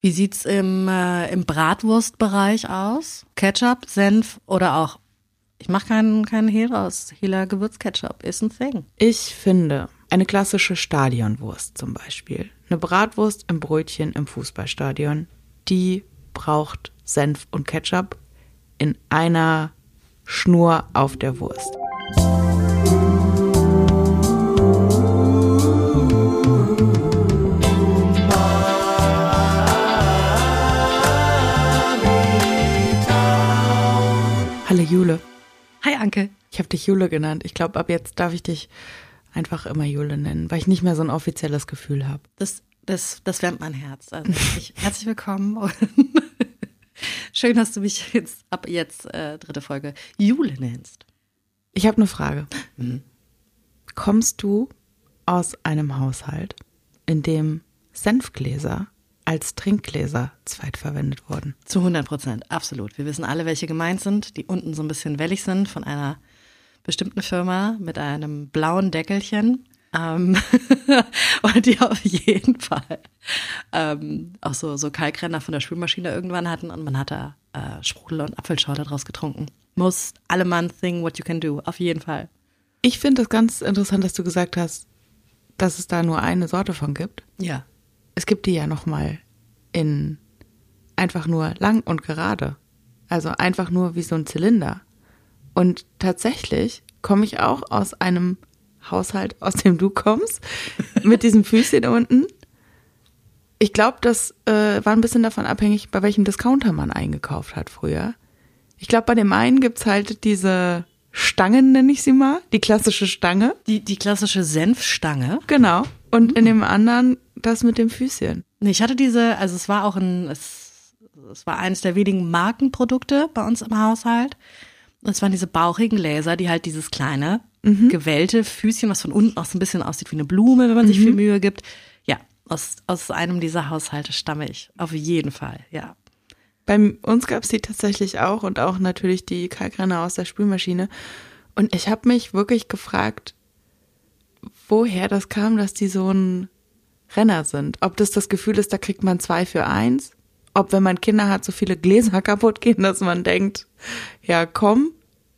Wie sieht's im, äh, im Bratwurstbereich aus? Ketchup, Senf oder auch, ich mache keinen, keinen Hehl raus, Hela Gewürzketchup ist ein Thing. Ich finde, eine klassische Stadionwurst zum Beispiel, eine Bratwurst im Brötchen im Fußballstadion, die braucht Senf und Ketchup in einer Schnur auf der Wurst. Jule. Hi Anke. Ich habe dich Jule genannt. Ich glaube, ab jetzt darf ich dich einfach immer Jule nennen, weil ich nicht mehr so ein offizielles Gefühl habe. Das, das, das wärmt mein Herz. Also ich, herzlich willkommen. und Schön, dass du mich jetzt ab jetzt äh, dritte Folge Jule nennst. Ich habe eine Frage. Kommst du aus einem Haushalt, in dem Senfgläser als Trinkgläser zweitverwendet wurden? Zu 100 Prozent, absolut. Wir wissen alle, welche gemeint sind, die unten so ein bisschen wellig sind von einer bestimmten Firma mit einem blauen Deckelchen. Ähm, und die auf jeden Fall ähm, auch so, so Kalkrenner von der Spülmaschine irgendwann hatten und man hat da äh, Sprudel und Apfelschorle draus getrunken. Most Allemann thing what you can do, auf jeden Fall. Ich finde es ganz interessant, dass du gesagt hast, dass es da nur eine Sorte von gibt. Ja. Es gibt die ja noch mal in einfach nur lang und gerade. Also einfach nur wie so ein Zylinder. Und tatsächlich komme ich auch aus einem Haushalt, aus dem du kommst, mit diesem Füßchen unten. Ich glaube, das äh, war ein bisschen davon abhängig, bei welchem Discounter man eingekauft hat früher. Ich glaube, bei dem einen gibt's halt diese Stangen, nenne ich sie mal, die klassische Stange. Die, die klassische Senfstange. Genau. Und in dem anderen das mit dem Füßchen. Nee, ich hatte diese, also es war auch ein, es, es war eines der wenigen Markenprodukte bei uns im Haushalt. Und es waren diese bauchigen Gläser, die halt dieses kleine, gewellte Füßchen, was von unten auch so ein bisschen aussieht wie eine Blume, wenn man sich viel Mühe gibt. Ja, aus, aus einem dieser Haushalte stamme ich. Auf jeden Fall, ja. Bei uns gab's die tatsächlich auch und auch natürlich die Kalkrenner aus der Spülmaschine. Und ich habe mich wirklich gefragt, woher das kam, dass die so ein Renner sind. Ob das das Gefühl ist, da kriegt man zwei für eins. Ob, wenn man Kinder hat, so viele Gläser kaputt gehen, dass man denkt, ja komm,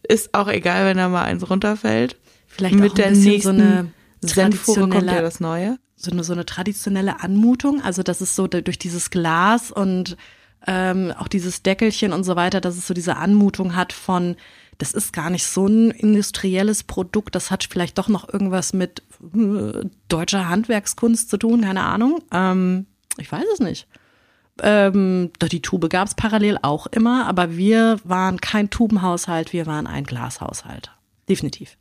ist auch egal, wenn da mal eins runterfällt. Vielleicht Mit auch ein der nächsten so eine Senffuhre kommt ja das Neue. so eine, so eine traditionelle Anmutung, also das ist so durch dieses Glas und ähm, auch dieses Deckelchen und so weiter, dass es so diese Anmutung hat von, das ist gar nicht so ein industrielles Produkt, das hat vielleicht doch noch irgendwas mit äh, deutscher Handwerkskunst zu tun, keine Ahnung. Ähm, ich weiß es nicht. Ähm, doch die Tube gab es parallel auch immer, aber wir waren kein Tubenhaushalt, wir waren ein Glashaushalt. Definitiv.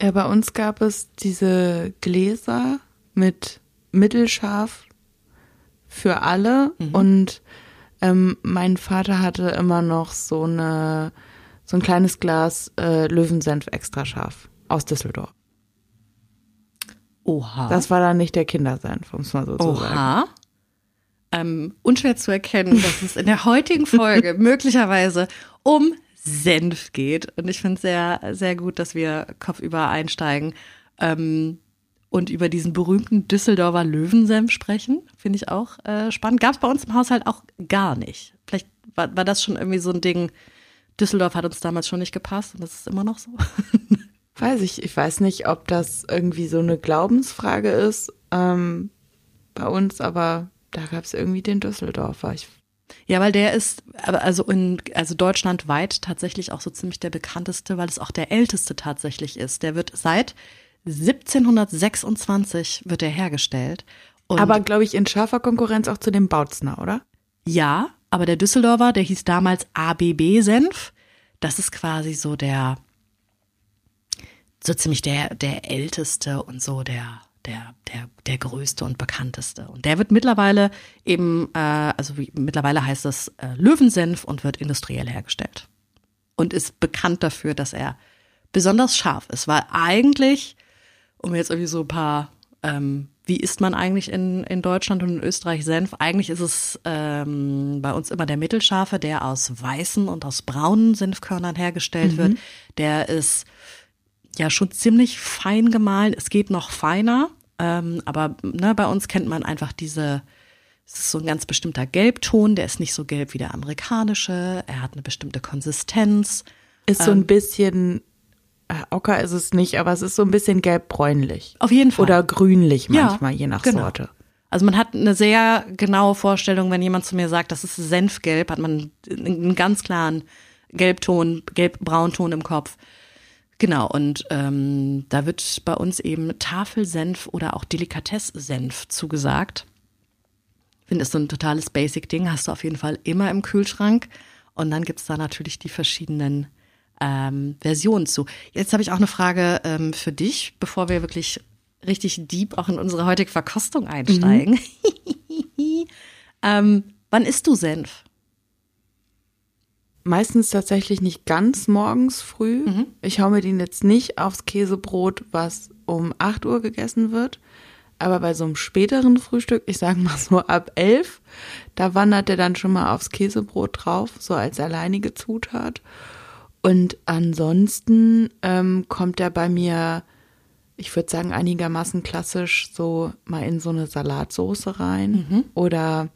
Ja, bei uns gab es diese Gläser mit mittelscharf für alle und ähm, mein Vater hatte immer noch so eine so ein kleines Glas äh, Löwensenf extra scharf aus Düsseldorf. Oha. Das war dann nicht der Kindersenf, um es mal so zu sagen. Oha. Ähm, unschwer zu erkennen, dass es in der heutigen Folge möglicherweise um Senf geht. Und ich finde es sehr, sehr gut, dass wir kopfüber einsteigen ähm, und über diesen berühmten Düsseldorfer Löwensenf sprechen. Finde ich auch äh, spannend. Gab es bei uns im Haushalt auch gar nicht. Vielleicht war, war das schon irgendwie so ein Ding. Düsseldorf hat uns damals schon nicht gepasst und das ist immer noch so. Weiß ich, ich weiß nicht, ob das irgendwie so eine Glaubensfrage ist ähm, bei uns, aber da gab es irgendwie den Düsseldorfer. Ich, Ja, weil der ist, also in, also deutschlandweit tatsächlich auch so ziemlich der bekannteste, weil es auch der älteste tatsächlich ist. Der wird seit 1726 wird er hergestellt. Aber glaube ich in scharfer Konkurrenz auch zu dem Bautzner, oder? ja, aber der Düsseldorfer, der hieß damals ABB-Senf. Das ist quasi so der, so ziemlich der, der älteste und so der, der, der, der größte und bekannteste. Und der wird mittlerweile eben, äh, also wie, mittlerweile heißt es äh, Löwensenf und wird industriell hergestellt. Und ist bekannt dafür, dass er besonders scharf ist, weil eigentlich, um jetzt irgendwie so ein paar, ähm, wie isst man eigentlich in, in Deutschland und in Österreich Senf? Eigentlich ist es ähm, bei uns immer der mittelscharfe, der aus weißen und aus braunen Senfkörnern hergestellt wird. Der ist ja schon ziemlich fein gemahlen. Es geht noch feiner, ähm, aber ne, bei uns kennt man einfach diese Es ist so ein ganz bestimmter Gelbton, der ist nicht so gelb wie der amerikanische. Er hat eine bestimmte Konsistenz. Ist so ein bisschen, äh, ocker ist es nicht, aber es ist so ein bisschen gelb-bräunlich. Auf jeden Fall. Oder grünlich Ja, manchmal, je nach genau. Sorte. Also man hat eine sehr genaue Vorstellung, wenn jemand zu mir sagt, das ist Senfgelb, hat man einen ganz klaren Gelbton, Gelb-Braunton im Kopf. Genau, und ähm, da wird bei uns eben Tafelsenf oder auch Delikatesssenf zugesagt. Ich finde, ist so ein totales Basic-Ding, hast du auf jeden Fall immer im Kühlschrank. Und dann gibt's da natürlich die verschiedenen ähm, Versionen zu. Jetzt habe ich auch eine Frage ähm, für dich, bevor wir wirklich richtig deep auch in unsere heutige Verkostung einsteigen. ähm, wann isst du Senf? Meistens tatsächlich nicht ganz morgens früh. Mhm. Ich hau mir den jetzt nicht aufs Käsebrot, was um 8 Uhr gegessen wird. Aber bei so einem späteren Frühstück, ich sage mal so ab 11, da wandert er dann schon mal aufs Käsebrot drauf, so als alleinige Zutat. Und ansonsten ähm, kommt er bei mir, ich würde sagen, einigermaßen klassisch so mal in so eine Salatsoße rein. Oder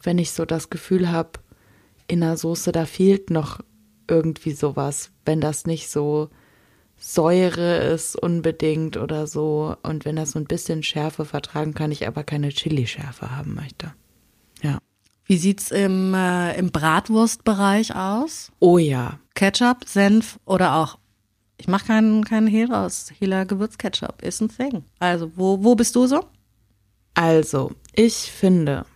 wenn ich so das Gefühl habe, in der Soße, da fehlt noch irgendwie sowas, wenn das nicht so Säure ist unbedingt oder so und wenn das so ein bisschen Schärfe vertragen kann, ich aber keine Chili-Schärfe haben möchte. Ja. Wie sieht's im, äh, im Bratwurstbereich aus? Oh ja. Ketchup, Senf oder auch, ich mache keinen, keinen Hehl raus, Hela Gewürzketchup ist ein Thing. Also, wo, wo bist du so? Also, ich finde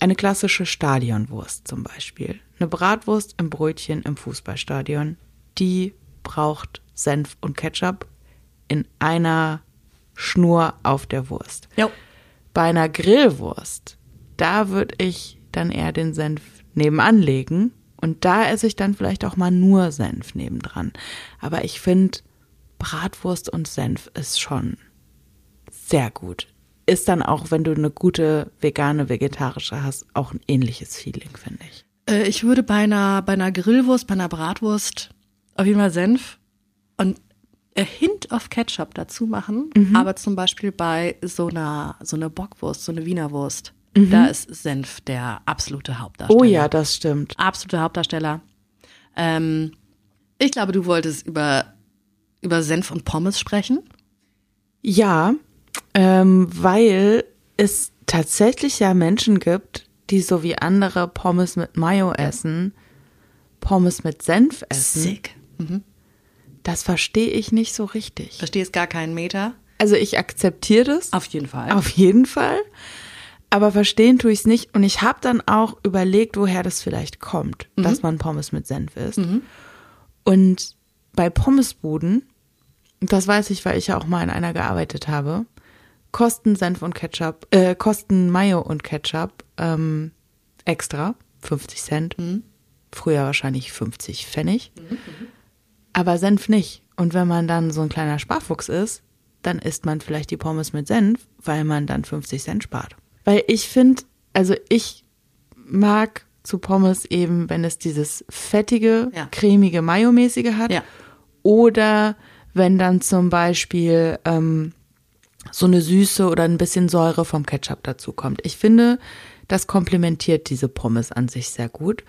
eine klassische Stadionwurst zum Beispiel, eine Bratwurst im Brötchen im Fußballstadion, die braucht Senf und Ketchup in einer Schnur auf der Wurst. Jo. Bei einer Grillwurst, da würde ich dann eher den Senf nebenan legen und da esse ich dann vielleicht auch mal nur Senf nebendran. Aber ich finde, Bratwurst und Senf ist schon sehr gut. Ist dann auch, wenn du eine gute vegane, vegetarische hast, auch ein ähnliches Feeling, finde ich. Äh, ich würde bei einer, bei einer Grillwurst, bei einer Bratwurst auf jeden Fall Senf und a Hint of Ketchup dazu machen. Aber zum Beispiel bei so einer, so einer Bockwurst, so eine Wiener Wurst, da ist Senf der absolute Hauptdarsteller. Oh ja, das stimmt. absoluter Hauptdarsteller. Ähm, ich glaube, du wolltest über, über Senf und Pommes sprechen. Ja, ähm, weil es tatsächlich ja Menschen gibt, die so wie andere Pommes mit Mayo essen, Pommes mit Senf essen. Sick. Das verstehe ich nicht so richtig. Verstehst gar keinen Meter. Also ich akzeptiere das Auf jeden Fall. auf jeden Fall, aber verstehen tue ich es nicht. Und ich habe dann auch überlegt, woher das vielleicht kommt, dass man Pommes mit Senf isst. Und bei Pommesbuden, das weiß ich, weil ich ja auch mal in einer gearbeitet habe, kosten Senf und Ketchup, äh, kosten Mayo und Ketchup ähm, extra 50 Cent. Früher wahrscheinlich 50 Pfennig. Aber Senf nicht. Und wenn man dann so ein kleiner Sparfuchs ist, dann isst man vielleicht die Pommes mit Senf, weil man dann 50 Cent spart. Weil ich finde, also ich mag zu Pommes eben, wenn es dieses fettige, Ja. cremige, mayomäßige hat. Ja. Oder wenn dann zum Beispiel ähm, so eine Süße oder ein bisschen Säure vom Ketchup dazu kommt. Ich finde, das komplementiert diese Pommes an sich sehr gut.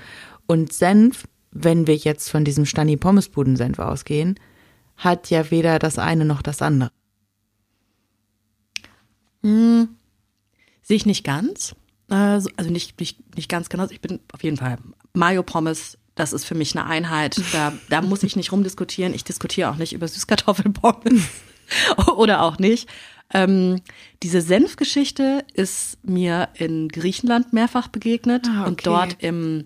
Und Senf, wenn wir jetzt von diesem Stani Pommesbuden Senf ausgehen, hat ja weder das eine noch das andere. Sehe ich nicht ganz. Äh, so- Also nicht, nicht, nicht ganz genau. Ich bin auf jeden Fall Mayo Pommes. Das ist für mich eine Einheit. Da, da muss ich nicht rumdiskutieren. Ich diskutiere auch nicht über Süßkartoffelpommes. Oder auch nicht. Ähm, diese Senfgeschichte ist mir in Griechenland mehrfach begegnet Ah, und okay. dort im,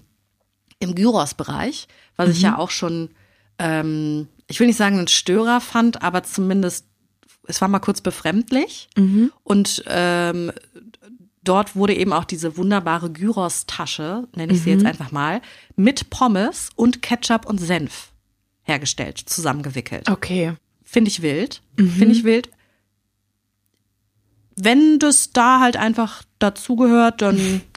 im Gyros-Bereich, was ich ja auch schon, ähm, ich will nicht sagen, einen Störer fand, aber zumindest, es war mal kurz befremdlich. Und ähm, dort wurde eben auch diese wunderbare Gyros-Tasche, nenne ich sie jetzt einfach mal, mit Pommes und Ketchup und Senf hergestellt, zusammengewickelt. Okay. Finde ich wild. Finde ich wild. Wenn das da halt einfach dazugehört, dann,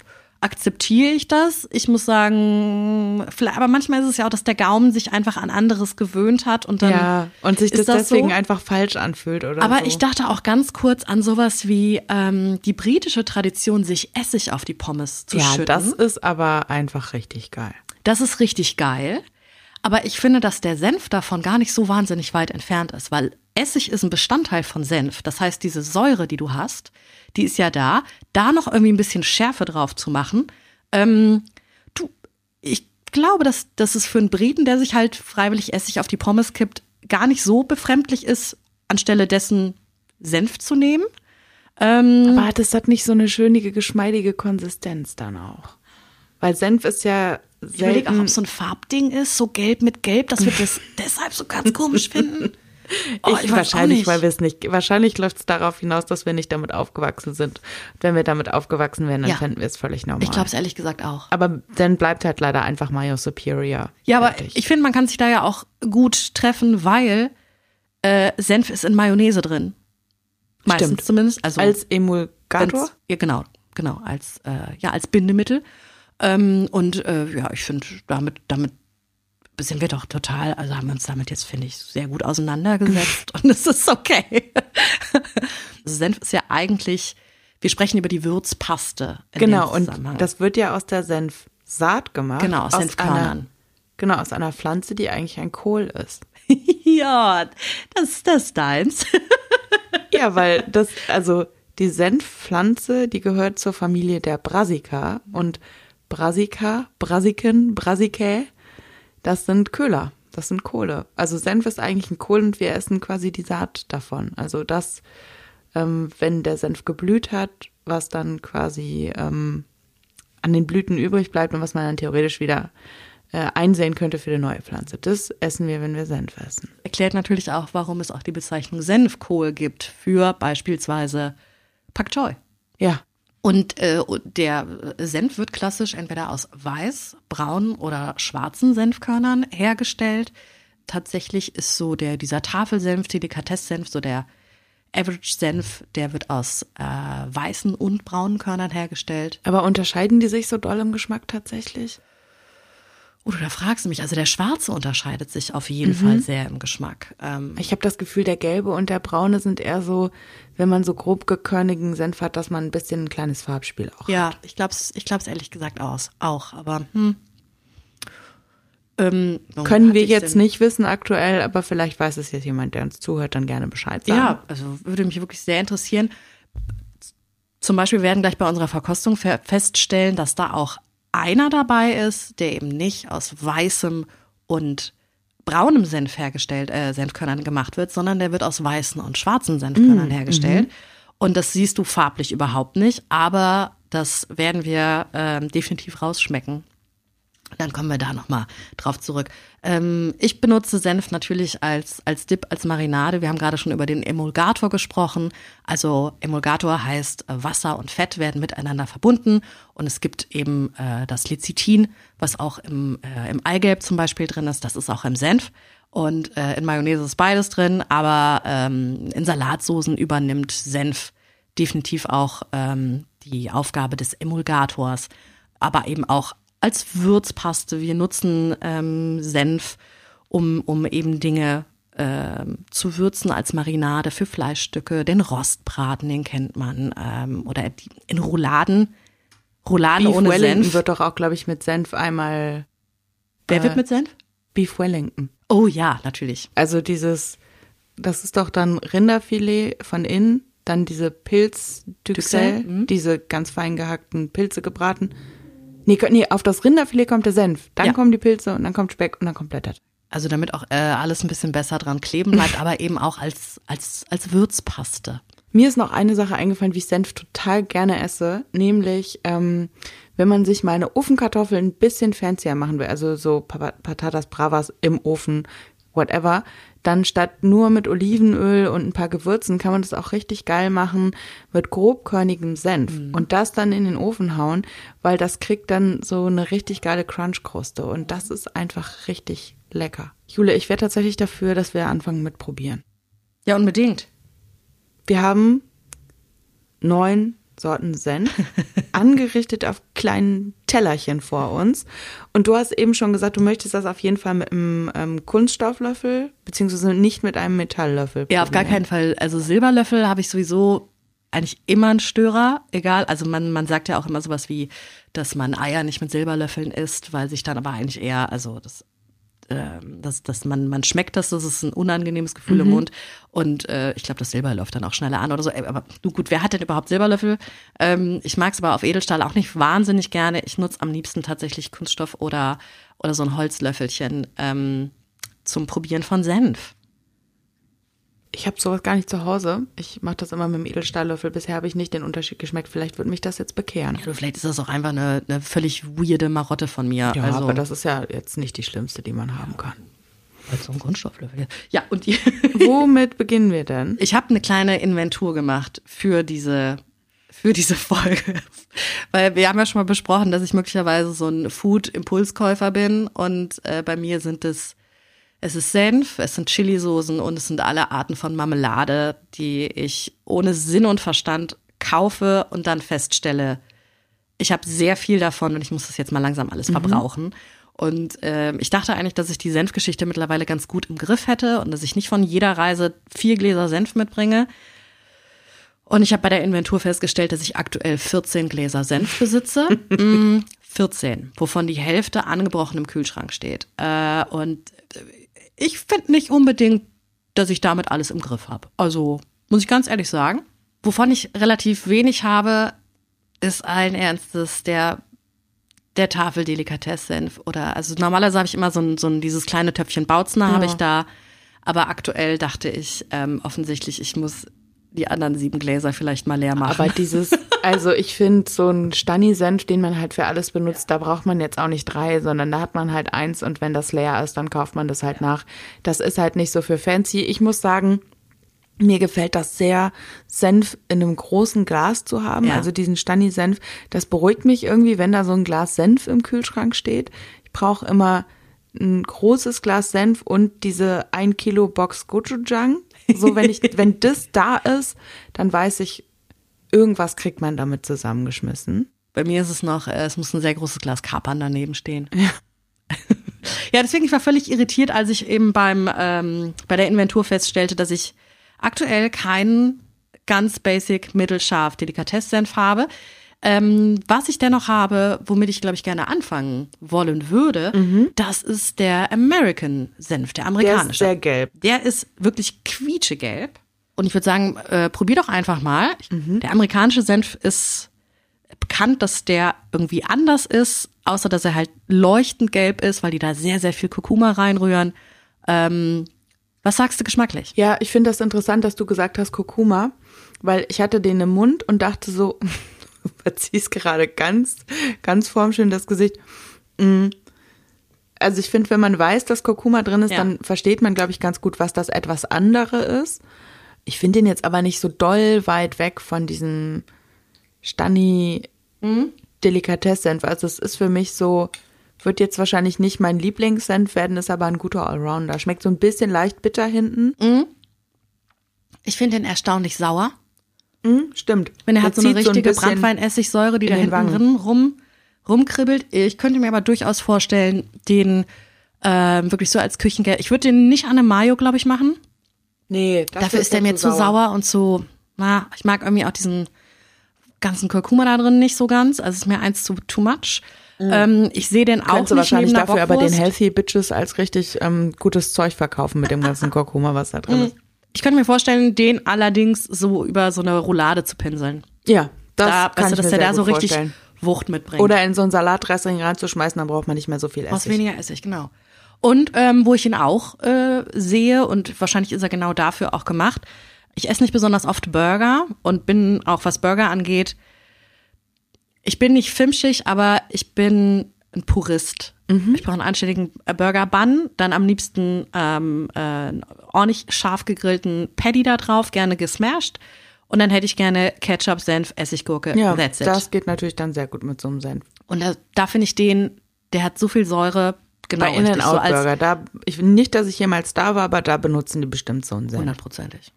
akzeptiere ich das. Ich muss sagen, vielleicht, aber manchmal ist es ja auch, dass der Gaumen sich einfach an anderes gewöhnt hat und dann ja, und sich das, ist das deswegen so. einfach falsch anfühlt oder Aber so. ich dachte auch ganz kurz an sowas wie ähm, die britische Tradition, sich Essig auf die Pommes zu ja, schütten. das ist aber einfach richtig geil. Das ist richtig geil. Aber ich finde, dass der Senf davon gar nicht so wahnsinnig weit entfernt ist, weil Essig ist ein Bestandteil von Senf. Das heißt, diese Säure, die du hast, die ist ja da. Da noch irgendwie ein bisschen Schärfe drauf zu machen. Ähm, du, ich glaube, dass, dass es für einen Briten, der sich halt freiwillig Essig auf die Pommes kippt, gar nicht so befremdlich ist, anstelle dessen Senf zu nehmen. Ähm, Aber das hat nicht so eine schönige, geschmeidige Konsistenz dann auch. Weil Senf ist ja ich überlege auch, selten. ob es so ein Farbding ist, so gelb mit gelb, dass wir das deshalb so ganz komisch finden. Oh, ich, auch wahrscheinlich, weil wir es nicht. Wahrscheinlich läuft es darauf hinaus, dass wir nicht damit aufgewachsen sind. Wenn wir damit aufgewachsen wären, dann Ja. fänden wir es völlig normal. Ich glaube es ehrlich gesagt auch. Aber dann bleibt halt leider einfach Mayo Superior. Ja, aber Fertig. ich finde, man kann sich da ja auch gut treffen, weil äh, Senf ist in Mayonnaise drin. Meistens Stimmt. zumindest. Also als Emulgator. Ja, genau, genau, als äh, ja als Bindemittel. Ähm, und äh, ja, ich finde, damit, damit sind wir doch total, also haben wir uns damit jetzt, finde ich, sehr gut auseinandergesetzt und es ist okay. Senf ist ja eigentlich, wir sprechen über die Würzpaste. In Genau, und das wird ja aus der Senfsaat gemacht. Genau, aus Einer, Senfkörnern. genau, aus einer Pflanze, die eigentlich ein Kohl ist. ja, das, das ist deins. Ja, weil das, also die Senfpflanze, die gehört zur Familie der Brassica und Brassica, Brassiken, Brassicae, das sind Köhler, das sind Kohle. Also Senf ist eigentlich ein Kohl und wir essen quasi die Saat davon. Also das, ähm, wenn der Senf geblüht hat, was dann quasi ähm, an den Blüten übrig bleibt und was man dann theoretisch wieder äh, einsehen könnte für die neue Pflanze. Das essen wir, wenn wir Senf essen. Erklärt natürlich auch, warum es auch die Bezeichnung Senfkohl gibt für beispielsweise Pak Choi. Ja, Und äh, der Senf wird klassisch entweder aus weiß, braun oder schwarzen Senfkörnern hergestellt. Tatsächlich ist so der dieser Tafelsenf, Delikatesssenf, so der Average-Senf, der wird aus äh, weißen und braunen Körnern hergestellt. aber unterscheiden die sich so doll im Geschmack tatsächlich? Oh, du, da fragst du mich. Also der schwarze unterscheidet sich auf jeden Mhm. Fall sehr im Geschmack. Ähm, Ich habe das Gefühl, der gelbe und der braune sind eher so, wenn man so grob gekörnigen Senf hat, dass man ein bisschen ein kleines Farbspiel auch Ja, hat. ich glaube es ich glaub's ehrlich gesagt aus, auch. Aber hm. ähm, Können wir jetzt denn- nicht wissen aktuell, aber vielleicht weiß es jetzt jemand, der uns zuhört, dann gerne Bescheid sagen. Ja, also würde mich wirklich sehr interessieren. Zum Beispiel werden gleich bei unserer Verkostung fe- feststellen, dass da auch einer dabei ist, der eben nicht aus weißem und braunem Senf hergestellt, äh, Senfkörnern gemacht wird, sondern der wird aus weißen und schwarzen Senfkörnern hergestellt. Und das siehst du farblich überhaupt nicht, aber das werden wir ähm, definitiv rausschmecken. Dann kommen wir da nochmal drauf zurück. Ähm, ich benutze Senf natürlich als, als Dip, als Marinade. Wir haben gerade schon über den Emulgator gesprochen. Also Emulgator heißt, äh, Wasser und Fett werden miteinander verbunden. Und es gibt eben äh, das Lecithin, was auch im, äh, im Eigelb zum Beispiel drin ist. Das ist auch im Senf. Und äh, in Mayonnaise ist beides drin. Aber ähm, in Salatsoßen übernimmt Senf definitiv auch ähm, die Aufgabe des Emulgators. Aber eben auch als Würzpaste. Wir nutzen ähm, Senf, um, um eben Dinge ähm, zu würzen als Marinade für Fleischstücke. Den Rostbraten, den kennt man. Ähm, oder die, in Rouladen. Rouladen Beef ohne Wellington Senf. wird doch auch, glaube ich, mit Senf einmal Wer wird mit Senf? Beef Wellington. Oh ja, natürlich. Also dieses, das ist doch dann Rinderfilet von innen, dann diese Pilz Duxelles, diese ganz fein gehackten Pilze gebraten. Nee, nee, auf das Rinderfilet kommt der Senf, dann Ja. kommen die Pilze und dann kommt Speck und dann kommt Blätter. Also damit auch äh, alles ein bisschen besser dran kleben bleibt, aber eben auch als, als, als Würzpaste. Mir ist noch eine Sache eingefallen, wie ich Senf total gerne esse, nämlich ähm, wenn man sich mal eine Ofenkartoffel ein bisschen fancier machen will, also so Pa- Patatas Bravas im Ofen, whatever, dann statt nur mit Olivenöl und ein paar Gewürzen kann man das auch richtig geil machen mit grobkörnigem Senf und das dann in den Ofen hauen, weil das kriegt dann so eine richtig geile Crunchkruste und das ist einfach richtig lecker. Jule, ich wäre tatsächlich dafür, dass wir anfangen mit probieren. Ja, unbedingt. Wir haben neun Sorten Senf, angerichtet auf kleinen Tellerchen vor uns. Und du hast eben schon gesagt, du möchtest das auf jeden Fall mit einem ähm, Kunststofflöffel, beziehungsweise nicht mit einem Metalllöffel. Ja, auf gar keinen Fall. Also Silberlöffel habe ich sowieso eigentlich immer einen Störer, egal. Also man, man sagt ja auch immer sowas wie, dass man Eier nicht mit Silberlöffeln isst, weil sich dann aber eigentlich eher, also das ähm, dass, dass man, man schmeckt das, das ist ein unangenehmes Gefühl mhm. im Mund. Und äh, ich glaube, das Silber läuft dann auch schneller an oder so. Aber du gut, wer hat denn überhaupt Silberlöffel? Ähm, ich mag es aber auf Edelstahl auch nicht wahnsinnig gerne. Ich nutze am liebsten tatsächlich Kunststoff oder, oder so ein Holzlöffelchen ähm, zum Probieren von Senf. Ich habe sowas gar nicht zu Hause. Ich mache das immer mit dem Edelstahllöffel. Bisher habe ich nicht den Unterschied geschmeckt. Vielleicht würde mich das jetzt bekehren. Ja, vielleicht ist das auch einfach eine, eine völlig weirde Marotte von mir. Ja, also, aber das ist ja jetzt nicht die schlimmste, die man haben kann. Also ein Kunststofflöffel. Ja, und die womit beginnen wir denn? Ich habe eine kleine Inventur gemacht für diese für diese Folge. Weil wir haben ja schon mal besprochen, dass ich möglicherweise so ein Food-Impulskäufer bin und äh, bei mir sind es es ist Senf, es sind Chilisoßen und es sind alle Arten von Marmelade, die ich ohne Sinn und Verstand kaufe und dann feststelle, ich habe sehr viel davon und ich muss das jetzt mal langsam alles mhm. verbrauchen. Und äh, ich dachte eigentlich, dass ich die Senfgeschichte mittlerweile ganz gut im Griff hätte und dass ich nicht von jeder Reise vier Gläser Senf mitbringe. Und ich habe bei der Inventur festgestellt, dass ich aktuell 14 Gläser Senf besitze. mm, 14, wovon die Hälfte angebrochen im Kühlschrank steht. Äh, und ich finde nicht unbedingt, dass ich damit alles im Griff habe. Also muss ich ganz ehrlich sagen. Wovon ich relativ wenig habe, ist allen Ernstes der der Tafel Delikatessenf oder also normalerweise habe ich immer so ein, so ein dieses kleine Töpfchen Bautzner ja. habe ich da, aber aktuell dachte ich ähm, offensichtlich, ich muss die anderen sieben Gläser vielleicht mal leer machen. Aber dieses, also ich finde so ein Stani-Senf, den man halt für alles benutzt, da braucht man jetzt auch nicht drei, sondern da hat man halt eins und wenn das leer ist, dann kauft man das halt nach. Das ist halt nicht so für fancy. Ich muss sagen, mir gefällt das sehr, Senf in einem großen Glas zu haben, ja. also diesen Stani-Senf. Das beruhigt mich irgendwie, wenn da so ein Glas Senf im Kühlschrank steht. Ich brauche immer ein großes Glas Senf und diese ein Kilo Box Gochujang. So, wenn ich, wenn das da ist, dann weiß ich, irgendwas kriegt man damit zusammengeschmissen. Bei mir ist es noch, äh, es muss ein sehr großes Glas Kapern daneben stehen. Ja. ja, deswegen, ich war völlig irritiert, als ich eben beim, ähm, bei der Inventur feststellte, dass ich aktuell keinen ganz basic mittelscharf Delikatessenf habe. Ähm, was ich dennoch habe, womit ich, glaube ich, gerne anfangen wollen würde, mhm. das ist der American Senf, der amerikanische. Der ist sehr gelb. Der ist wirklich quietschegelb. Und ich würde sagen, äh, probier doch einfach mal. Mhm. Der amerikanische Senf ist bekannt, dass der irgendwie anders ist, außer dass er halt leuchtend gelb ist, weil die da sehr, sehr viel Kurkuma reinrühren. Ähm, was sagst du geschmacklich? Ja, ich finde das interessant, dass du gesagt hast Kurkuma, weil ich hatte den im Mund und dachte so, verziehst gerade ganz, ganz formschön das Gesicht. Mm. Also ich finde, wenn man weiß, dass Kurkuma drin ist, ja. dann versteht man, glaube ich, ganz gut, was das etwas andere ist. Ich finde den jetzt aber nicht so doll weit weg von diesem Stani mhm. Delikatessenf. Also es ist für mich so, wird jetzt wahrscheinlich nicht mein Lieblingssenf werden, ist aber ein guter Allrounder. Schmeckt so ein bisschen leicht bitter hinten. Mhm. Ich finde den erstaunlich sauer. Mhm, stimmt. Wenn er hat so eine richtige so ein Brandweinessigsäure, die da hinten drin rum, rumkribbelt. Ich könnte mir aber durchaus vorstellen, den äh, wirklich so als Küchengeld. Ich würde den nicht an eine Mayo, glaube ich, machen. Nee, dafür ist der mir zu sauer. sauer und zu, na, ich mag irgendwie auch diesen ganzen Kurkuma da drin nicht so ganz. Also ist mir eins zu too much. Mhm. Ähm, ich sehe den auch Könntest nicht wahrscheinlich dafür aber den Healthy Bitches als richtig ähm, gutes Zeug verkaufen mit dem ganzen Kurkuma, was da drin mhm. ist. Ich könnte mir vorstellen, den allerdings so über so eine Roulade zu pinseln. Ja, das da, kann weißt du, dass der da so richtig vorstellen. Wucht mitbringt. Oder in so ein Salatdressing reinzuschmeißen, dann braucht man nicht mehr so viel Essig. Aus weniger Essig, genau. Und ähm, wo ich ihn auch äh, sehe, und wahrscheinlich ist er genau dafür auch gemacht, ich esse nicht besonders oft Burger und bin auch, was Burger angeht, ich bin nicht filmschig, aber ich bin ein Purist. Mhm. Ich brauche einen anständigen äh, Burger Bun, dann am liebsten ähm, äh, ordentlich scharf gegrillten Patty da drauf, gerne gesmashed. Und dann hätte ich gerne Ketchup, Senf, Essiggurke. Ja, that's it. das geht natürlich dann sehr gut mit so einem Senf. Und da, da finde ich den, der hat so viel Säure. Genau, Bei In-N-Out Burger, da, ich, nicht, dass ich jemals da war, aber da benutzen die bestimmt so einen Senf. Hundertprozentig.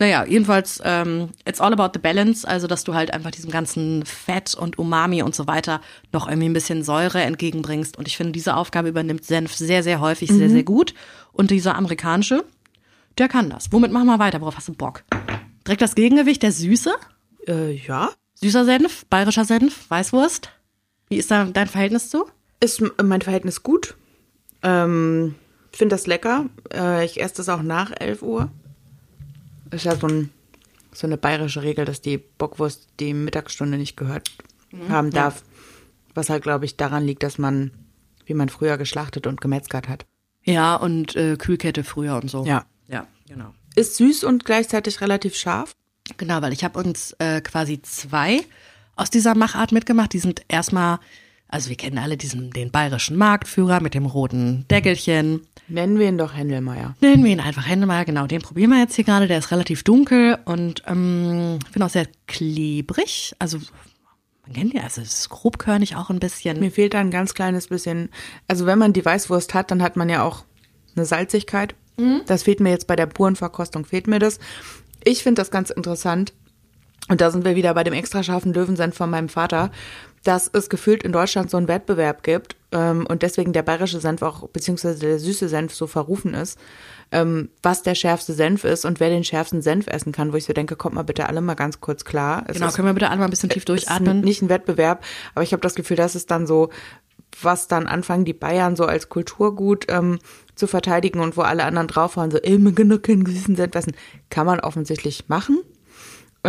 Naja, jedenfalls, ähm, it's all about the balance, also dass du halt einfach diesem ganzen Fett und Umami und so weiter noch irgendwie ein bisschen Säure entgegenbringst. Und ich finde, diese Aufgabe übernimmt Senf sehr, sehr häufig, sehr, sehr gut. Und dieser amerikanische, der kann das. Womit machen wir weiter? Worauf hast du Bock? Direkt das Gegengewicht, der Süße? Äh, ja. Süßer Senf, bayerischer Senf, Weißwurst. Wie ist da dein Verhältnis zu? Ist mein Verhältnis gut. Ähm, finde das lecker. Äh, ich esse das auch nach 11 Uhr. Ist ja so, ein, so eine bayerische Regel, dass die Bockwurst die Mittagsstunde nicht gehört haben darf. Was halt, glaube ich, daran liegt, dass man, wie man früher geschlachtet und gemetzgert hat. Ja, und äh, Kühlkette früher und so. Ja. Ja, genau. Ist süß und gleichzeitig relativ scharf. Genau, weil ich habe uns äh, quasi zwei aus dieser Machart mitgemacht. Die sind erstmal, also wir kennen alle diesen den bayerischen Marktführer mit dem roten Deckelchen. Nennen wir ihn doch Händelmeier. Nennen wir ihn einfach Händemeyer, genau, den probieren wir jetzt hier gerade. Der ist relativ dunkel und ähm, ich finde auch sehr klebrig. Also man kennt ja, also es ist grobkörnig auch ein bisschen. Mir fehlt da ein ganz kleines bisschen, also wenn man die Weißwurst hat, dann hat man ja auch eine Salzigkeit. Das fehlt mir jetzt bei der puren Verkostung, fehlt mir das. Ich finde das ganz interessant. Und da sind wir wieder bei dem extra scharfen Löwensenf von meinem Vater, dass es gefühlt in Deutschland so einen Wettbewerb gibt ähm, und deswegen der bayerische Senf auch, beziehungsweise der süße Senf so verrufen ist, ähm, was der schärfste Senf ist und wer den schärfsten Senf essen kann, wo ich so denke, kommt mal bitte alle mal ganz kurz klar. Es Genau, ist- können wir bitte alle mal ein bisschen tief es ist durchatmen? nicht ein Wettbewerb, aber ich habe das Gefühl, das ist dann so, was dann anfangen die Bayern so als Kulturgut ähm, zu verteidigen und wo alle anderen draufhauen, so, ey, man kann doch keinen süßen Senf essen. Kann man offensichtlich machen.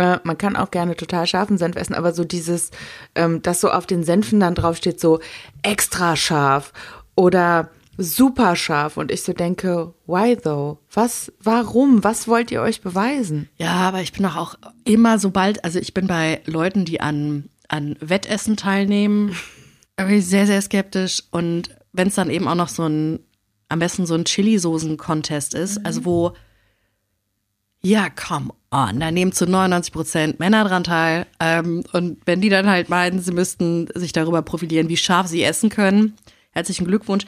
Äh, man kann auch gerne total scharfen Senf essen, aber so dieses, ähm, dass so auf den Senfen dann draufsteht, so extra scharf oder super scharf und ich so denke, why though? Was, warum? Was wollt ihr euch beweisen? Ja, aber ich bin doch auch immer sobald, also ich bin bei Leuten, die an, an Wettessen teilnehmen, sehr, sehr skeptisch. Und wenn es dann eben auch noch so ein, am besten so ein Chili-Soßen-Contest ist, also wo, ja, come on, da nehmen zu 99 Prozent Männer dran teil. Ähm, und wenn die dann halt meinen, sie müssten sich darüber profilieren, wie scharf sie essen können, herzlichen Glückwunsch.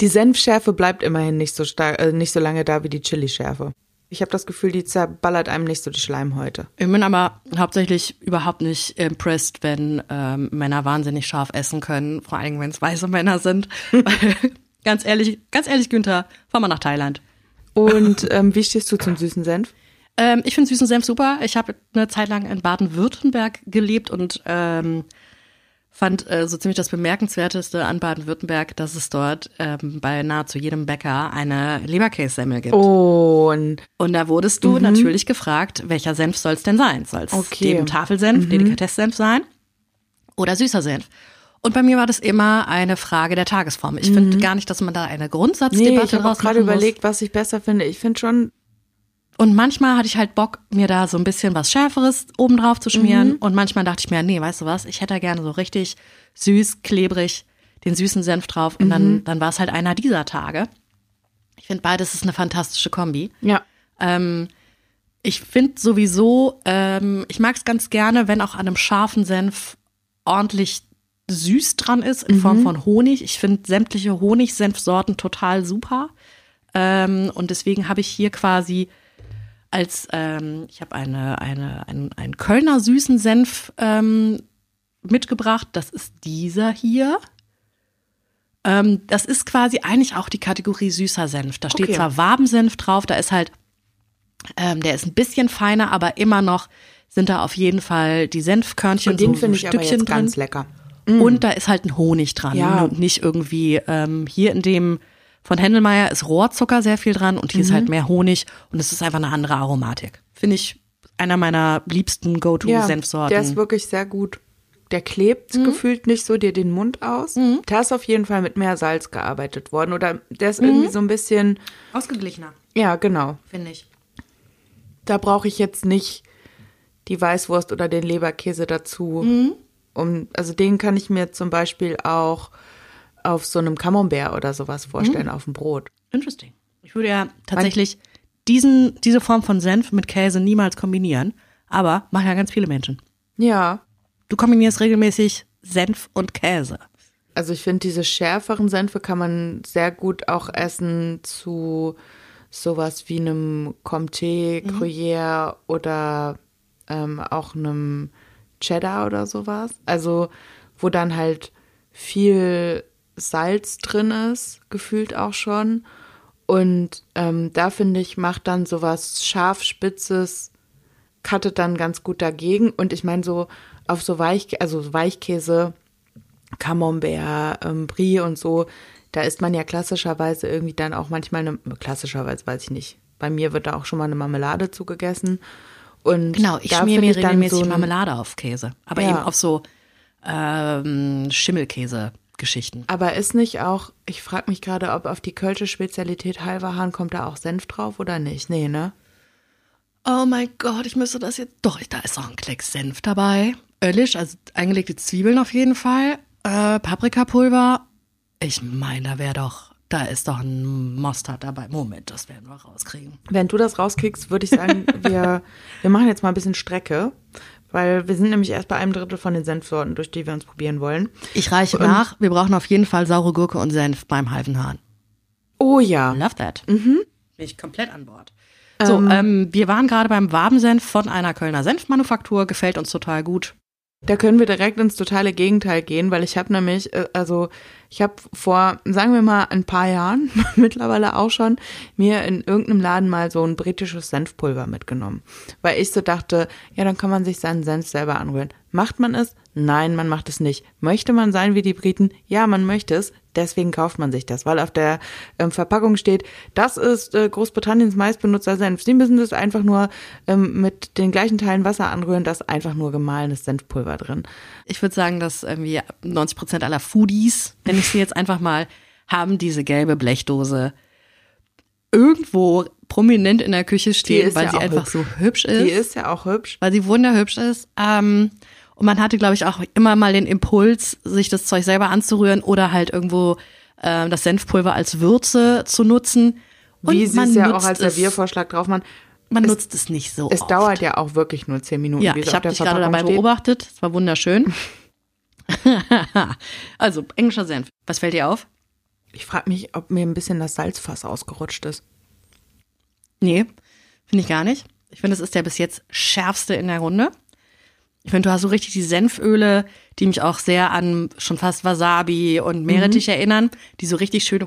Die Senfschärfe bleibt immerhin nicht so stark, äh, nicht so lange da wie die Chilischärfe. Ich habe das Gefühl, die zerballert einem nicht so die Schleimhäute. Ich bin aber hauptsächlich überhaupt nicht impressed, wenn ähm, Männer wahnsinnig scharf essen können, vor allem wenn es weiße Männer sind. Ganz ehrlich, ganz ehrlich, Günther, fahr mal nach Thailand. Und ähm, wie stehst du zum süßen Senf? Ähm, ich finde süßen Senf super. Ich habe eine Zeit lang in Baden-Württemberg gelebt und ähm, fand äh, so ziemlich das Bemerkenswerteste an Baden-Württemberg, dass es dort ähm, bei nahezu jedem Bäcker eine Leberkässemmel gibt. Und Und da wurdest du natürlich gefragt, welcher Senf soll es denn sein? Soll es Okay. dem Tafelsenf, Delikatesssenf sein oder süßer Senf? Und bei mir war das immer eine Frage der Tagesform. Ich finde gar nicht, dass man da eine nee, Grundsatzdebatte ich habe auch draus gerade überlegt, was ich besser finde. Ich finde schon, Und manchmal hatte ich halt Bock, mir da so ein bisschen was Schärferes oben drauf zu schmieren. Und manchmal dachte ich mir, nee, weißt du was, ich hätte da gerne so richtig süß, klebrig den süßen Senf drauf. Und dann, dann war es halt einer dieser Tage. Ich finde beides ist eine fantastische Kombi. ja, Ähm, ich finde sowieso, ähm, ich mag es ganz gerne, wenn auch an einem scharfen Senf ordentlich süß dran ist, in Form von Honig. Ich finde sämtliche Honigsenfsorten total super. Ähm, und deswegen habe ich hier quasi als, ähm, ich habe eine, eine, einen, einen Kölner süßen Senf ähm, mitgebracht. Das ist dieser hier. Ähm, das ist quasi eigentlich auch die Kategorie süßer Senf. Da steht Okay. zwar Wabensenf drauf, da ist halt, ähm, der ist ein bisschen feiner, aber immer noch sind da auf jeden Fall die Senfkörnchen und den so, finde so ich aber Stückchen jetzt drin. ganz lecker. Und da ist halt ein Honig dran Ja. und nicht irgendwie ähm, hier in dem von Händelmeier ist Rohrzucker sehr viel dran und hier ist Mhm. halt mehr Honig und es ist einfach eine andere Aromatik. Finde ich einer meiner liebsten Ja, Go-To-Senfsorten. der ist wirklich sehr gut. Der klebt gefühlt nicht so dir den Mund aus. Da ist auf jeden Fall mit mehr Salz gearbeitet worden. Oder der ist irgendwie so ein bisschen, Ausgeglichener, ja, genau. finde ich. Da brauche ich jetzt nicht die Weißwurst oder den Leberkäse dazu. Um, also den kann ich mir zum Beispiel auch auf so einem Camembert oder sowas vorstellen, auf dem Brot. Interesting. Ich würde ja tatsächlich diesen, diese Form von Senf mit Käse niemals kombinieren, aber machen ja ganz viele Menschen. Ja, Du kombinierst regelmäßig Senf und Käse. also ich finde, diese schärferen Senfe kann man sehr gut auch essen zu sowas wie einem Comté, Mhm. Gruyère oder ähm, auch einem Cheddar oder sowas. Also wo dann halt viel Salz drin ist, gefühlt auch schon. Und ähm, da finde ich, macht dann sowas scharf-spitzes, cuttet dann ganz gut dagegen. Und ich meine, so auf so Weich, also Weichkäse, Camembert, ähm, Brie und so, da isst man ja klassischerweise irgendwie dann auch manchmal eine, klassischerweise weiß ich nicht. Bei mir wird da auch schon mal eine Marmelade zugegessen. Und Genau, ich schmier mir regelmäßig so Marmelade auf Käse. Aber Ja. eben auf so ähm, Schimmelkäse-Geschichten. Aber ist nicht auch, ich frage mich gerade, ob auf die kölsche Spezialität Halverhahn kommt da auch Senf drauf oder nicht? Nee, ne? Oh mein Gott, ich müsste das jetzt. Doch, da ist auch ein Klecks Senf dabei. Ölisch, also eingelegte Zwiebeln auf jeden Fall. Äh, Paprikapulver. Ich meine, da wäre doch. Da ist doch ein Mustard dabei. Moment, das werden wir rauskriegen. Wenn du das rauskriegst, würde ich sagen, wir, wir machen jetzt mal ein bisschen Strecke, weil wir sind nämlich erst bei einem Drittel von den Senfsorten, durch die wir uns probieren wollen. Ich reiche nach. Wir brauchen auf jeden Fall saure Gurke und Senf beim Halvenhahn. Oh ja. Love that. Mhm. Bin ich komplett an Bord. So, ähm, wir waren gerade beim Wabensenf von einer Kölner Senfmanufaktur. Gefällt uns total gut. Da können wir direkt ins totale Gegenteil gehen, weil ich habe nämlich, äh, also ich habe vor, sagen wir mal, ein paar Jahren, mittlerweile auch schon, mir in irgendeinem Laden mal so ein britisches Senfpulver mitgenommen. Weil ich so dachte, ja, dann kann man sich seinen Senf selber anrühren. Macht man es? Nein, man macht es nicht. Möchte man sein wie die Briten? Ja, man möchte es. Deswegen kauft man sich das, weil auf der ähm, Verpackung steht, das ist äh, Großbritanniens meistbenutzter Senf. Sie müssen das einfach nur ähm, mit den gleichen Teilen Wasser anrühren, das ist einfach nur gemahlenes Senfpulver drin. Ich würde sagen, dass irgendwie 90 Prozent aller Foodies, nenne ich sie jetzt einfach mal, haben diese gelbe Blechdose irgendwo prominent in der Küche stehen, weil ja sie einfach hübsch. so hübsch ist, Die ist ja auch hübsch. weil sie wunderhübsch ist. Ähm, und man hatte, glaube ich, auch immer mal den Impuls, sich das Zeug selber anzurühren oder halt irgendwo ähm, das Senfpulver als Würze zu nutzen. Und Wie sie man es ja auch als Serviervorschlag drauf machen. Man es, nutzt es nicht so Es oft. dauert ja auch wirklich nur zehn Minuten. Ja, ich habe dich gerade dabei steht. beobachtet. Es war wunderschön. also, englischer Senf. Was fällt dir auf? Ich frage mich, ob mir ein bisschen das Salzfass ausgerutscht ist. Nee, finde ich gar nicht. Ich finde, es ist der bis jetzt schärfste in der Runde. Ich finde, du hast so richtig die Senföle, die mich auch sehr an schon fast Wasabi und Meerrettich erinnern, die so richtig schön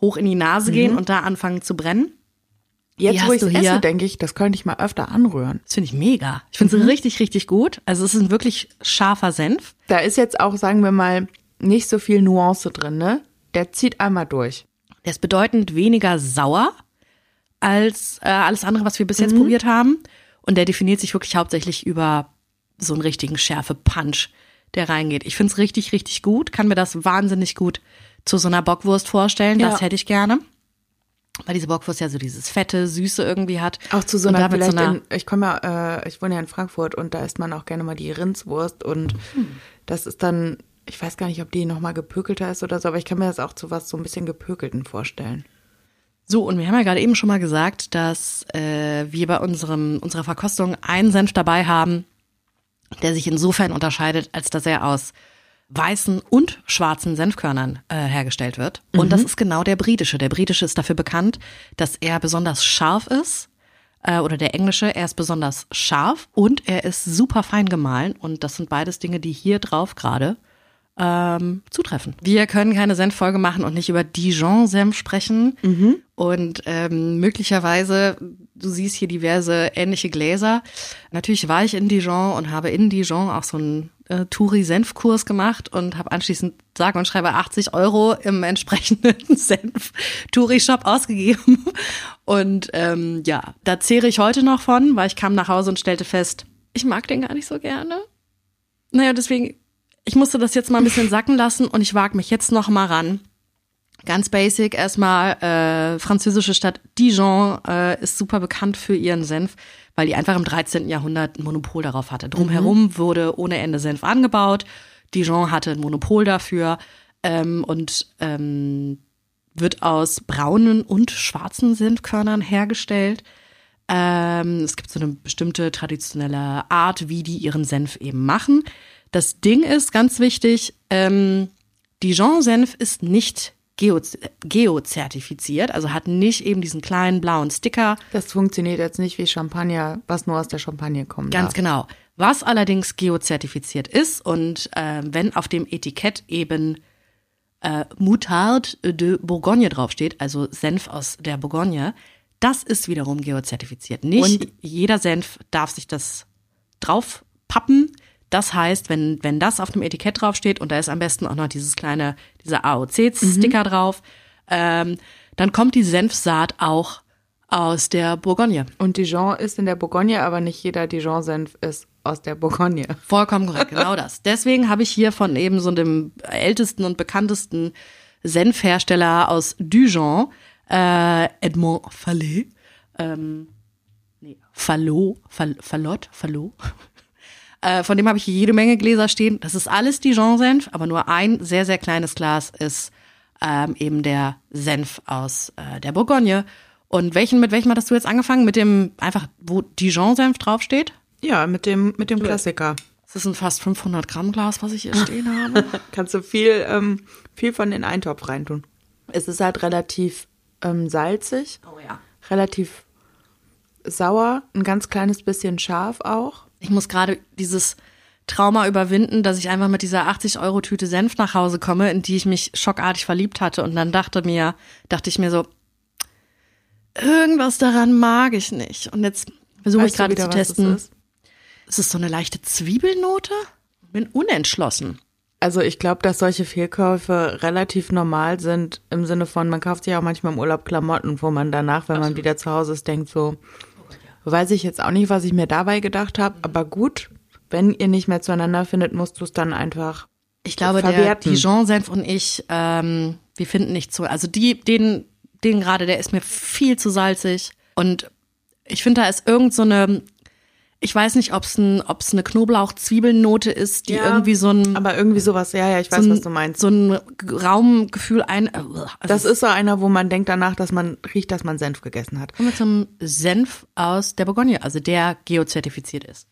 hoch in die Nase gehen und da anfangen zu brennen. Jetzt, wo ich esse, denke ich, das könnte ich mal öfter anrühren. Das finde ich mega. Ich finde es richtig, richtig gut. Also es ist ein wirklich scharfer Senf. Da ist jetzt auch, sagen wir mal, nicht so viel Nuance drin, ne? Der zieht einmal durch. Der ist bedeutend weniger sauer als äh, alles andere, was wir bis jetzt probiert haben. Und der definiert sich wirklich hauptsächlich über so einen richtigen Schärfe-Punch, der reingeht. Ich finde es richtig, richtig gut. Kann mir das wahnsinnig gut zu so einer Bockwurst vorstellen. Das Ja. hätte ich gerne. Weil diese Bockwurst ja so dieses fette, süße irgendwie hat. Auch zu so einer, vielleicht, so einer in, ich komme ja, äh, ich wohne ja in Frankfurt und da isst man auch gerne mal die Rindswurst und Hm. das ist dann, ich weiß gar nicht, ob die nochmal gepökelter ist oder so, aber ich kann mir das auch zu was so ein bisschen gepökelten vorstellen. So, und wir haben ja gerade eben schon mal gesagt, dass äh, wir bei unserem, unserer Verkostung einen Senf dabei haben, der sich insofern unterscheidet, als dass er aus weißen und schwarzen Senfkörnern äh, hergestellt wird. Und das ist genau der britische. Der britische ist dafür bekannt, dass er besonders scharf ist. Äh, oder der englische, er ist besonders scharf und er ist super fein gemahlen. Und das sind beides Dinge, die hier drauf gerade ähm, zutreffen. Wir können keine Senffolge machen und nicht über Dijon-Senf sprechen. Und ähm, möglicherweise, du siehst hier diverse ähnliche Gläser. Natürlich war ich in Dijon und habe in Dijon auch so einen äh, Touri-Senfkurs gemacht und habe anschließend sage und schreibe 80 Euro im entsprechenden Senf-Touri-Shop ausgegeben. Und ähm, ja, da zehre ich heute noch von, weil ich kam nach Hause und stellte fest, ich mag den gar nicht so gerne. Naja, deswegen, ich musste das jetzt mal ein bisschen sacken lassen und ich wage mich jetzt noch mal ran. Ganz basic erstmal, äh, französische Stadt Dijon äh, ist super bekannt für ihren Senf, weil die einfach im 13. Jahrhundert ein Monopol darauf hatte. Drumherum wurde ohne Ende Senf angebaut. Dijon hatte ein Monopol dafür ähm, und ähm, wird aus braunen und schwarzen Senfkörnern hergestellt. Ähm, es gibt so eine bestimmte traditionelle Art, wie die ihren Senf eben machen. Das Ding ist ganz wichtig, ähm, Dijon-Senf ist nicht geozertifiziert, also hat nicht eben diesen kleinen blauen Sticker. Das funktioniert jetzt nicht wie Champagner, was nur aus der Champagne kommt. Ganz genau. Was allerdings geozertifiziert ist und äh, wenn auf dem Etikett eben äh, Moutarde de Bourgogne draufsteht, also Senf aus der Bourgogne, das ist wiederum geozertifiziert. Nicht Und- jeder Senf darf sich das draufpappen. Das heißt, wenn, wenn das auf dem Etikett draufsteht und da ist am besten auch noch dieses kleine, dieser AOC-Sticker drauf, ähm, dann kommt die Senfsaat auch aus der Bourgogne. Und Dijon ist in der Bourgogne, aber nicht jeder Dijon-Senf ist aus der Bourgogne. Vollkommen korrekt, genau das. Deswegen habe ich hier von eben so dem ältesten und bekanntesten Senfhersteller aus Dijon, äh, Edmond Fallet, ähm, nee, Fallot, Fall, Fallot, Fallot. Äh, von dem habe ich hier jede Menge Gläser stehen. Das ist alles Dijon-Senf, aber nur ein sehr, sehr kleines Glas ist ähm, eben der Senf aus äh, der Bourgogne. Und welchen, mit welchem hattest du jetzt angefangen? Mit dem einfach, wo Dijon-Senf draufsteht? Ja, mit dem, mit dem Klassiker. Das ist ein fast 500 Gramm Glas, was ich hier stehen habe. Kannst du viel, ähm, viel von den Eintopf reintun. Es ist halt relativ ähm, salzig, Oh ja. relativ sauer, ein ganz kleines bisschen scharf auch. Ich muss gerade dieses Trauma überwinden, dass ich einfach mit dieser 80-Euro-Tüte Senf nach Hause komme, in die ich mich schockartig verliebt hatte. Und dann dachte mir, dachte ich mir so, irgendwas daran mag ich nicht. Und jetzt versuche ich Weißt gerade zu testen. ist? Ist es so eine leichte Zwiebelnote? Bin unentschlossen. Also ich glaube, dass solche Fehlkäufe relativ normal sind im Sinne von, man kauft sich auch manchmal im Urlaub Klamotten, wo man danach, wenn man wieder zu Hause ist, denkt so, weiß ich jetzt auch nicht, was ich mir dabei gedacht habe, aber gut, wenn ihr nicht mehr zueinander findet, musst du es dann einfach Ich glaube, der verwerten. Dijon-Senf und ich, ähm, wir finden nicht zu. Also die, den, den gerade, der ist mir viel zu salzig. Und ich finde, da ist irgend so eine, ich weiß nicht, ob es ein, ob's eine Knoblauch-Zwiebelnote ist, die Ja, irgendwie so ein, Aber irgendwie sowas, ja, ja, ich weiß, so ein, was du meinst. so ein Raumgefühl ein. äh, Also das ist so einer, wo man denkt danach, dass man riecht, dass man Senf gegessen hat. Kommen wir zum Senf aus der Bourgogne, also der geozertifiziert ist.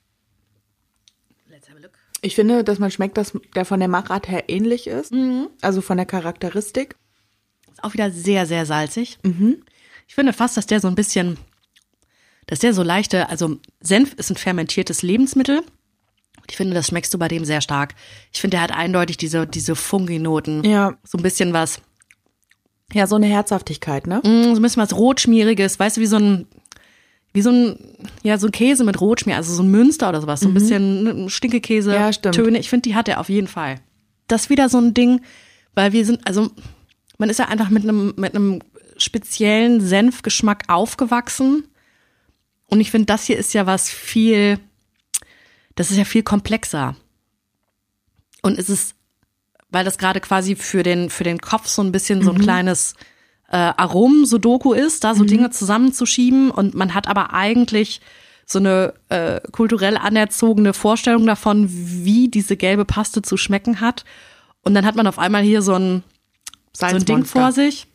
Let's have a look. Ich finde, dass man schmeckt, dass der von der Machart her ähnlich ist. Also von der Charakteristik. Ist auch wieder sehr, sehr salzig. Ich finde fast, dass der so ein bisschen, dass der so leichte, also Senf ist ein fermentiertes Lebensmittel. Ich finde, das schmeckst du bei dem sehr stark. Ich finde, der hat eindeutig diese, diese Fungi-Noten. Ja. So ein bisschen was, Ja, so eine Herzhaftigkeit, ne? mm, so ein bisschen was Rotschmieriges, weißt du, wie so ein, wie so ein, ja, so ein Käse mit Rotschmier, also so ein Münster oder sowas, so ein bisschen ne, Stinkekäse, Ja, stimmt. Töne. Ich finde, die hat er auf jeden Fall. Das ist wieder so ein Ding, weil wir sind, also man ist ja einfach mit einem, mit einem speziellen Senfgeschmack aufgewachsen. Und ich finde, das hier ist ja was viel, das ist ja viel komplexer. Und es ist, weil das gerade quasi für den, für den Kopf so ein bisschen so ein kleines äh, Aromen-Sudoku ist, da so Dinge zusammenzuschieben. Und man hat aber eigentlich so eine äh, kulturell anerzogene Vorstellung davon, wie diese gelbe Paste zu schmecken hat. Und dann hat man auf einmal hier so ein, so ein Ding vor sich.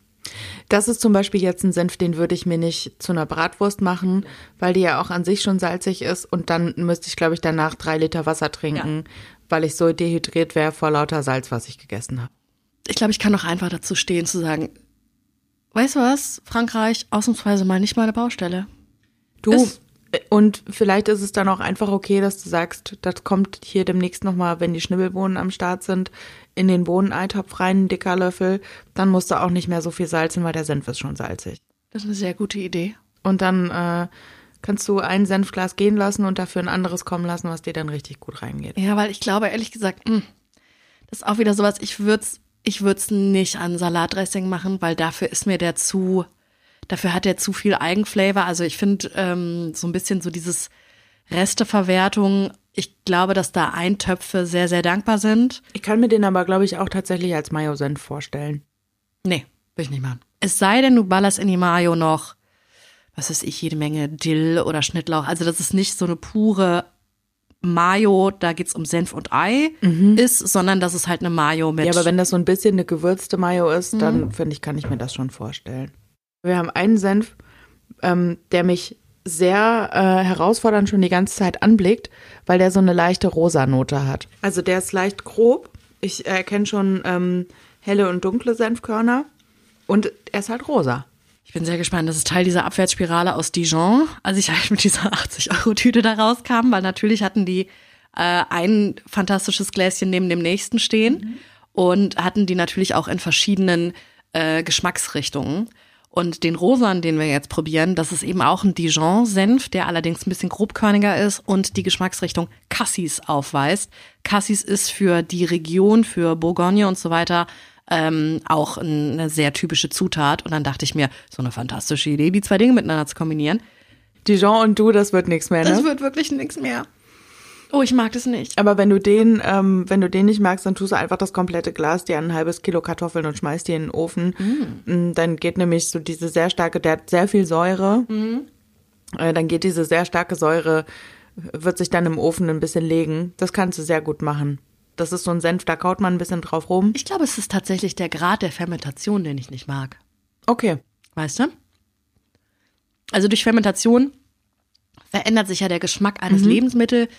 Das ist zum Beispiel jetzt ein Senf, den würde ich mir nicht zu einer Bratwurst machen, weil die ja auch an sich schon salzig ist und dann müsste ich, glaube ich, danach drei Liter Wasser trinken, weil ich so dehydriert wäre vor lauter Salz, was ich gegessen habe. Ich glaube, ich kann doch einfach dazu stehen, zu sagen, weißt du was, Frankreich, ausnahmsweise mal nicht meine Baustelle. Du, Ist- und vielleicht ist es dann auch einfach okay, dass du sagst, das kommt hier demnächst nochmal, wenn die Schnibbelbohnen am Start sind, in den Bohneneintopf rein, ein dicker Löffel, dann musst du auch nicht mehr so viel salzen, weil der Senf ist schon salzig. Das ist eine sehr gute Idee. Und dann äh, kannst du ein Senfglas gehen lassen und dafür ein anderes kommen lassen, was dir dann richtig gut reingeht. Ja, weil ich glaube, ehrlich gesagt, mh, das ist auch wieder sowas, ich würde es ich würd's nicht an Salatdressing machen, weil dafür ist mir der zu, dafür hat der zu viel Eigenflavor. Also ich finde ähm, so ein bisschen so dieses Resteverwertung, ich glaube, dass da Eintöpfe sehr, sehr dankbar sind. Ich kann mir den aber, glaube ich, auch tatsächlich als Mayo-Senf vorstellen. Nee, will ich nicht machen. Es sei denn, du ballerst in die Mayo noch, was weiß ich, jede Menge Dill oder Schnittlauch. Also, dass es nicht so eine pure Mayo, da geht's um Senf und Ei ist, sondern dass es halt eine Mayo mit. Ja, aber wenn das so ein bisschen eine gewürzte Mayo ist, dann finde ich, kann ich mir das schon vorstellen. Wir haben einen Senf, ähm, der mich sehr äh, herausfordernd schon die ganze Zeit anblickt, weil der so eine leichte Rosa-Note hat. Also der ist leicht grob. Ich erkenne schon ähm, helle und dunkle Senfkörner. Und er ist halt rosa. Ich bin sehr gespannt. Das ist Teil dieser Abwärtsspirale aus Dijon, als ich halt mit dieser 80-Euro-Tüte da rauskam, weil natürlich hatten die äh, ein fantastisches Gläschen neben dem nächsten stehen und hatten die natürlich auch in verschiedenen äh, Geschmacksrichtungen. Und den Rosan, den wir jetzt probieren, das ist eben auch ein Dijon-Senf, der allerdings ein bisschen grobkörniger ist und die Geschmacksrichtung Cassis aufweist. Cassis ist für die Region, für Bourgogne und so weiter ähm, auch eine sehr typische Zutat. Und dann dachte ich mir, so eine fantastische Idee, die zwei Dinge miteinander zu kombinieren. Dijon und du, das wird nichts mehr, ne? Das wird wirklich nichts mehr. Oh, ich mag das nicht. Aber wenn du den, ähm, wenn du den nicht magst, dann tust du einfach das komplette Glas dir ein halbes Kilo Kartoffeln und schmeißt die in den Ofen. Mm. Dann geht nämlich so diese sehr starke, der hat sehr viel Säure. Äh, dann geht diese sehr starke Säure, wird sich dann im Ofen ein bisschen legen. Das kannst du sehr gut machen. Das ist so ein Senf, da kaut man ein bisschen drauf rum. Ich glaube, es ist tatsächlich der Grad der Fermentation, den ich nicht mag. Okay. Weißt du? Also durch Fermentation verändert sich ja der Geschmack eines Lebensmittels,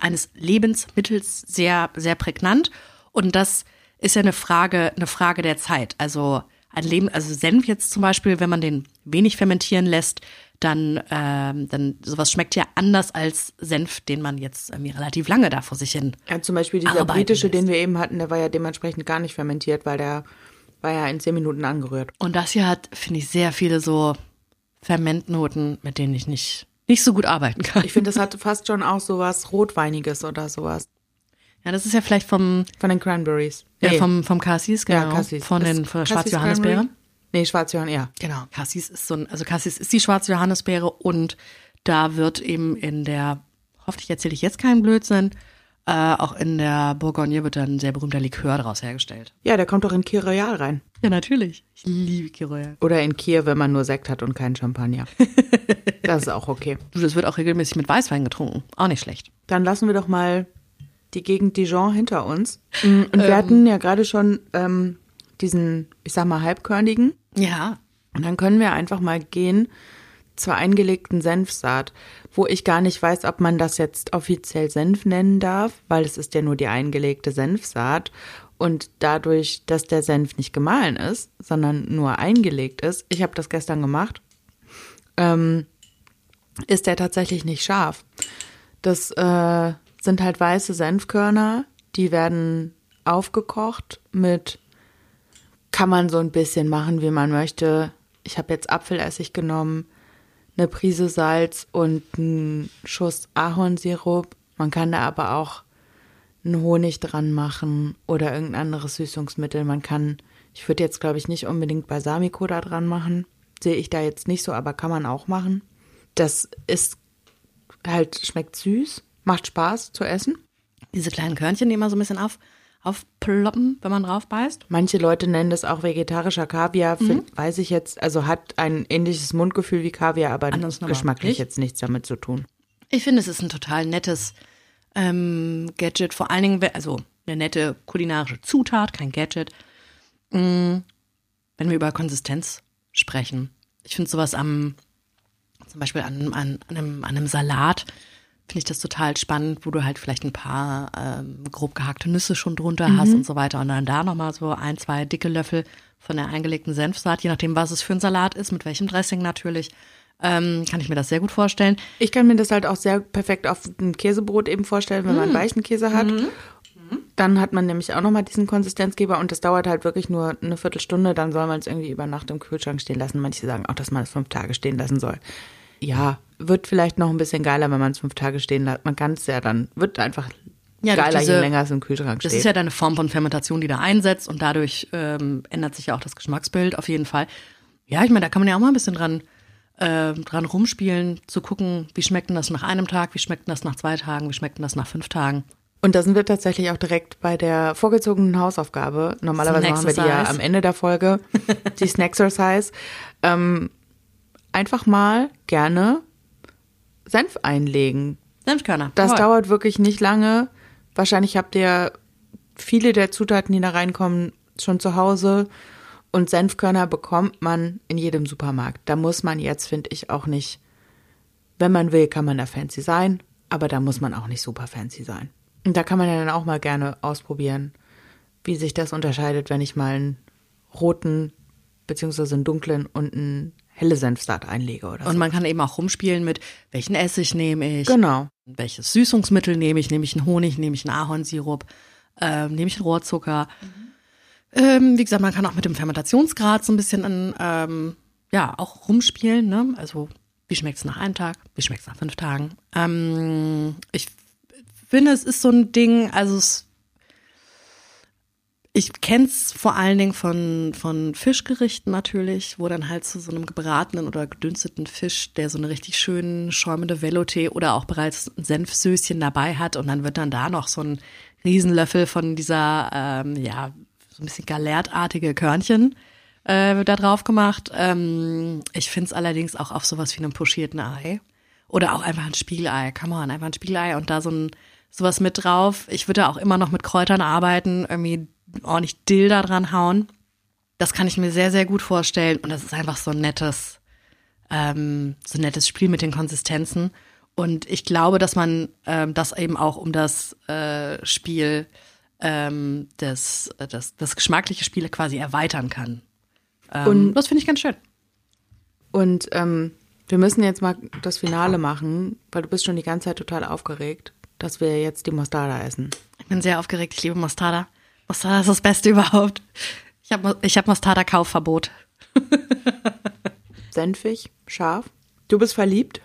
eines Lebensmittels sehr, sehr prägnant. Und das ist ja eine Frage, eine Frage der Zeit. Also ein Leben, also Senf jetzt zum Beispiel, wenn man den wenig fermentieren lässt, dann, ähm, dann sowas schmeckt ja anders als Senf, den man jetzt irgendwie relativ lange da vor sich hin. Ja, zum Beispiel dieser britische, lässt. den wir eben hatten, der war ja dementsprechend gar nicht fermentiert, weil der war ja in zehn Minuten angerührt. Und das hier hat, finde ich, sehr viele so Fermentnoten, mit denen ich nicht, nicht so gut arbeiten kann. Ich finde, das hatte fast schon auch sowas Rotweiniges oder sowas. Ja, das ist ja vielleicht vom, Von den Cranberries. ja, Nee. vom, vom Cassis, genau. ja, Cassis. Von den Ist von der Cassis Schwarzjohannisbeere. Cranberry? Nee, Schwarzjohann, ja. Genau. Cassis ist so ein, also Cassis ist die Schwarzjohannisbeere und da wird eben in der, hoffentlich erzähle ich jetzt keinen Blödsinn, äh, auch in der Bourgogne wird dann ein sehr berühmter Likör daraus hergestellt. Ja, der kommt doch in Kir Royal rein. Ja, natürlich. Ich liebe Kiroya. Oder in Kir, wenn man nur Sekt hat und keinen Champagner. das ist auch okay. Du, das wird auch regelmäßig mit Weißwein getrunken. Auch nicht schlecht. Dann lassen wir doch mal die Gegend Dijon hinter uns. Und wir hatten ja gerade schon ähm, diesen, ich sag mal, halbkörnigen. Ja. Und dann können wir einfach mal gehen zur eingelegten Senfsaat, wo ich gar nicht weiß, ob man das jetzt offiziell Senf nennen darf, weil es ist ja nur die eingelegte Senfsaat. Und dadurch, dass der Senf nicht gemahlen ist, sondern nur eingelegt ist, ich habe das gestern gemacht, ähm, ist der tatsächlich nicht scharf. Das äh, sind halt weiße Senfkörner, die werden aufgekocht mit kann man so ein bisschen machen, wie man möchte. Ich habe jetzt Apfelessig genommen, eine Prise Salz und einen Schuss Ahornsirup. Man kann da aber auch einen Honig dran machen oder irgendein anderes Süßungsmittel. Man kann, ich würde jetzt glaube ich nicht unbedingt Balsamico da dran machen. Sehe ich da jetzt nicht so, aber kann man auch machen. Das ist halt, schmeckt süß, macht Spaß zu essen. Diese kleinen Körnchen, die immer so ein bisschen auf, aufploppen, wenn man drauf beißt. Manche Leute nennen das auch vegetarischer Kaviar, find, weiß ich jetzt, also hat ein ähnliches Mundgefühl wie Kaviar, aber nochmal geschmacklich nicht. jetzt nichts damit zu tun. Ich finde, es ist ein total nettes ähm, Gadget. Vor allen Dingen, also eine nette kulinarische Zutat, kein Gadget. Mm, wenn wir über Konsistenz sprechen. Ich finde sowas am, zum Beispiel an, an, an, einem, an einem Salat, finde ich das total spannend, wo du halt vielleicht ein paar ähm, grob gehackte Nüsse schon drunter hast und so weiter. Und dann da nochmal so ein, zwei dicke Löffel von der eingelegten Senfsaat, je nachdem, was es für ein Salat ist, mit welchem Dressing natürlich. Ähm, kann ich mir das sehr gut vorstellen. Ich kann mir das halt auch sehr perfekt auf ein Käsebrot eben vorstellen, wenn man weichen Käse hat. Dann hat man nämlich auch nochmal diesen Konsistenzgeber und das dauert halt wirklich nur eine Viertelstunde. Dann soll man es irgendwie über Nacht im Kühlschrank stehen lassen. Manche sagen auch, dass man es fünf Tage stehen lassen soll. Ja, wird vielleicht noch ein bisschen geiler, wenn man es fünf Tage stehen lässt. Man kann es ja dann, wird einfach Ja, geiler, diese- je länger es im Kühlschrank Das steht. ist ja dann eine Form von Fermentation, die da einsetzt und dadurch ähm, ändert sich ja auch das Geschmacksbild auf jeden Fall. Ja, ich meine, da kann man ja auch mal ein bisschen dran, äh, dran rumspielen, zu gucken, wie schmeckt denn das nach einem Tag, wie schmeckt denn das nach zwei Tagen, wie schmeckt denn das nach fünf Tagen. Und da sind wir tatsächlich auch direkt bei der vorgezogenen Hausaufgabe. Normalerweise machen wir die ja am Ende der Folge, die Snacksercise. Ähm, einfach mal gerne Senf einlegen. Senfkörner. Das Jawohl. dauert wirklich nicht lange. Wahrscheinlich habt ihr viele der Zutaten, die da reinkommen, schon zu Hause. Und Senfkörner bekommt man in jedem Supermarkt. Da muss man jetzt, finde ich, auch nicht, wenn man will, kann man da fancy sein, aber da muss man auch nicht super fancy sein. Und da kann man ja dann auch mal gerne ausprobieren, wie sich das unterscheidet, wenn ich mal einen roten beziehungsweise einen dunklen und einen helle Senfsaat einlege oder so. Und man kann eben auch rumspielen mit, welchen Essig nehme ich, genau. welches Süßungsmittel nehme ich, nehme ich einen Honig, nehme ich einen Ahornsirup, ähm, nehme ich einen Rohrzucker. Ähm, wie gesagt, man kann auch mit dem Fermentationsgrad so ein bisschen an, ähm, ja, auch rumspielen. Ne? Also wie schmeckt es nach einem Tag, wie schmeckt es nach fünf Tagen. Ähm, ich finde, es ist so ein Ding, also es ich kenn's vor allen Dingen von, von Fischgerichten natürlich, wo dann halt zu so einem gebratenen oder gedünsteten Fisch, der so eine richtig schön schäumende Velouté oder auch bereits ein Senfsößchen dabei hat und dann wird dann da noch so ein Riesenlöffel von dieser, ähm, ja, so ein bisschen galertartige Körnchen äh, da drauf gemacht. Ähm, ich find's allerdings auch auf sowas wie einem pochierten Ei oder auch einfach ein Spiegelei. Come on, einfach ein Spiegelei und da so ein sowas mit drauf. Ich würde auch immer noch mit Kräutern arbeiten, irgendwie ordentlich Dill da dran hauen. Das kann ich mir sehr, sehr gut vorstellen. Und das ist einfach so ein nettes, ähm, so ein nettes Spiel mit den Konsistenzen. Und ich glaube, dass man ähm, das eben auch um das äh, Spiel, ähm, das, das, das geschmackliche Spiel quasi erweitern kann. Ähm, und das finde ich ganz schön. Und ähm, wir müssen jetzt mal das Finale machen, weil du bist schon die ganze Zeit total aufgeregt, dass wir jetzt die Mostarda essen. Ich bin sehr aufgeregt, ich liebe Mostarda. Mostarda ist das Beste überhaupt. Ich habe ich hab Mostarda-Kaufverbot. Senfig, scharf. Du bist verliebt.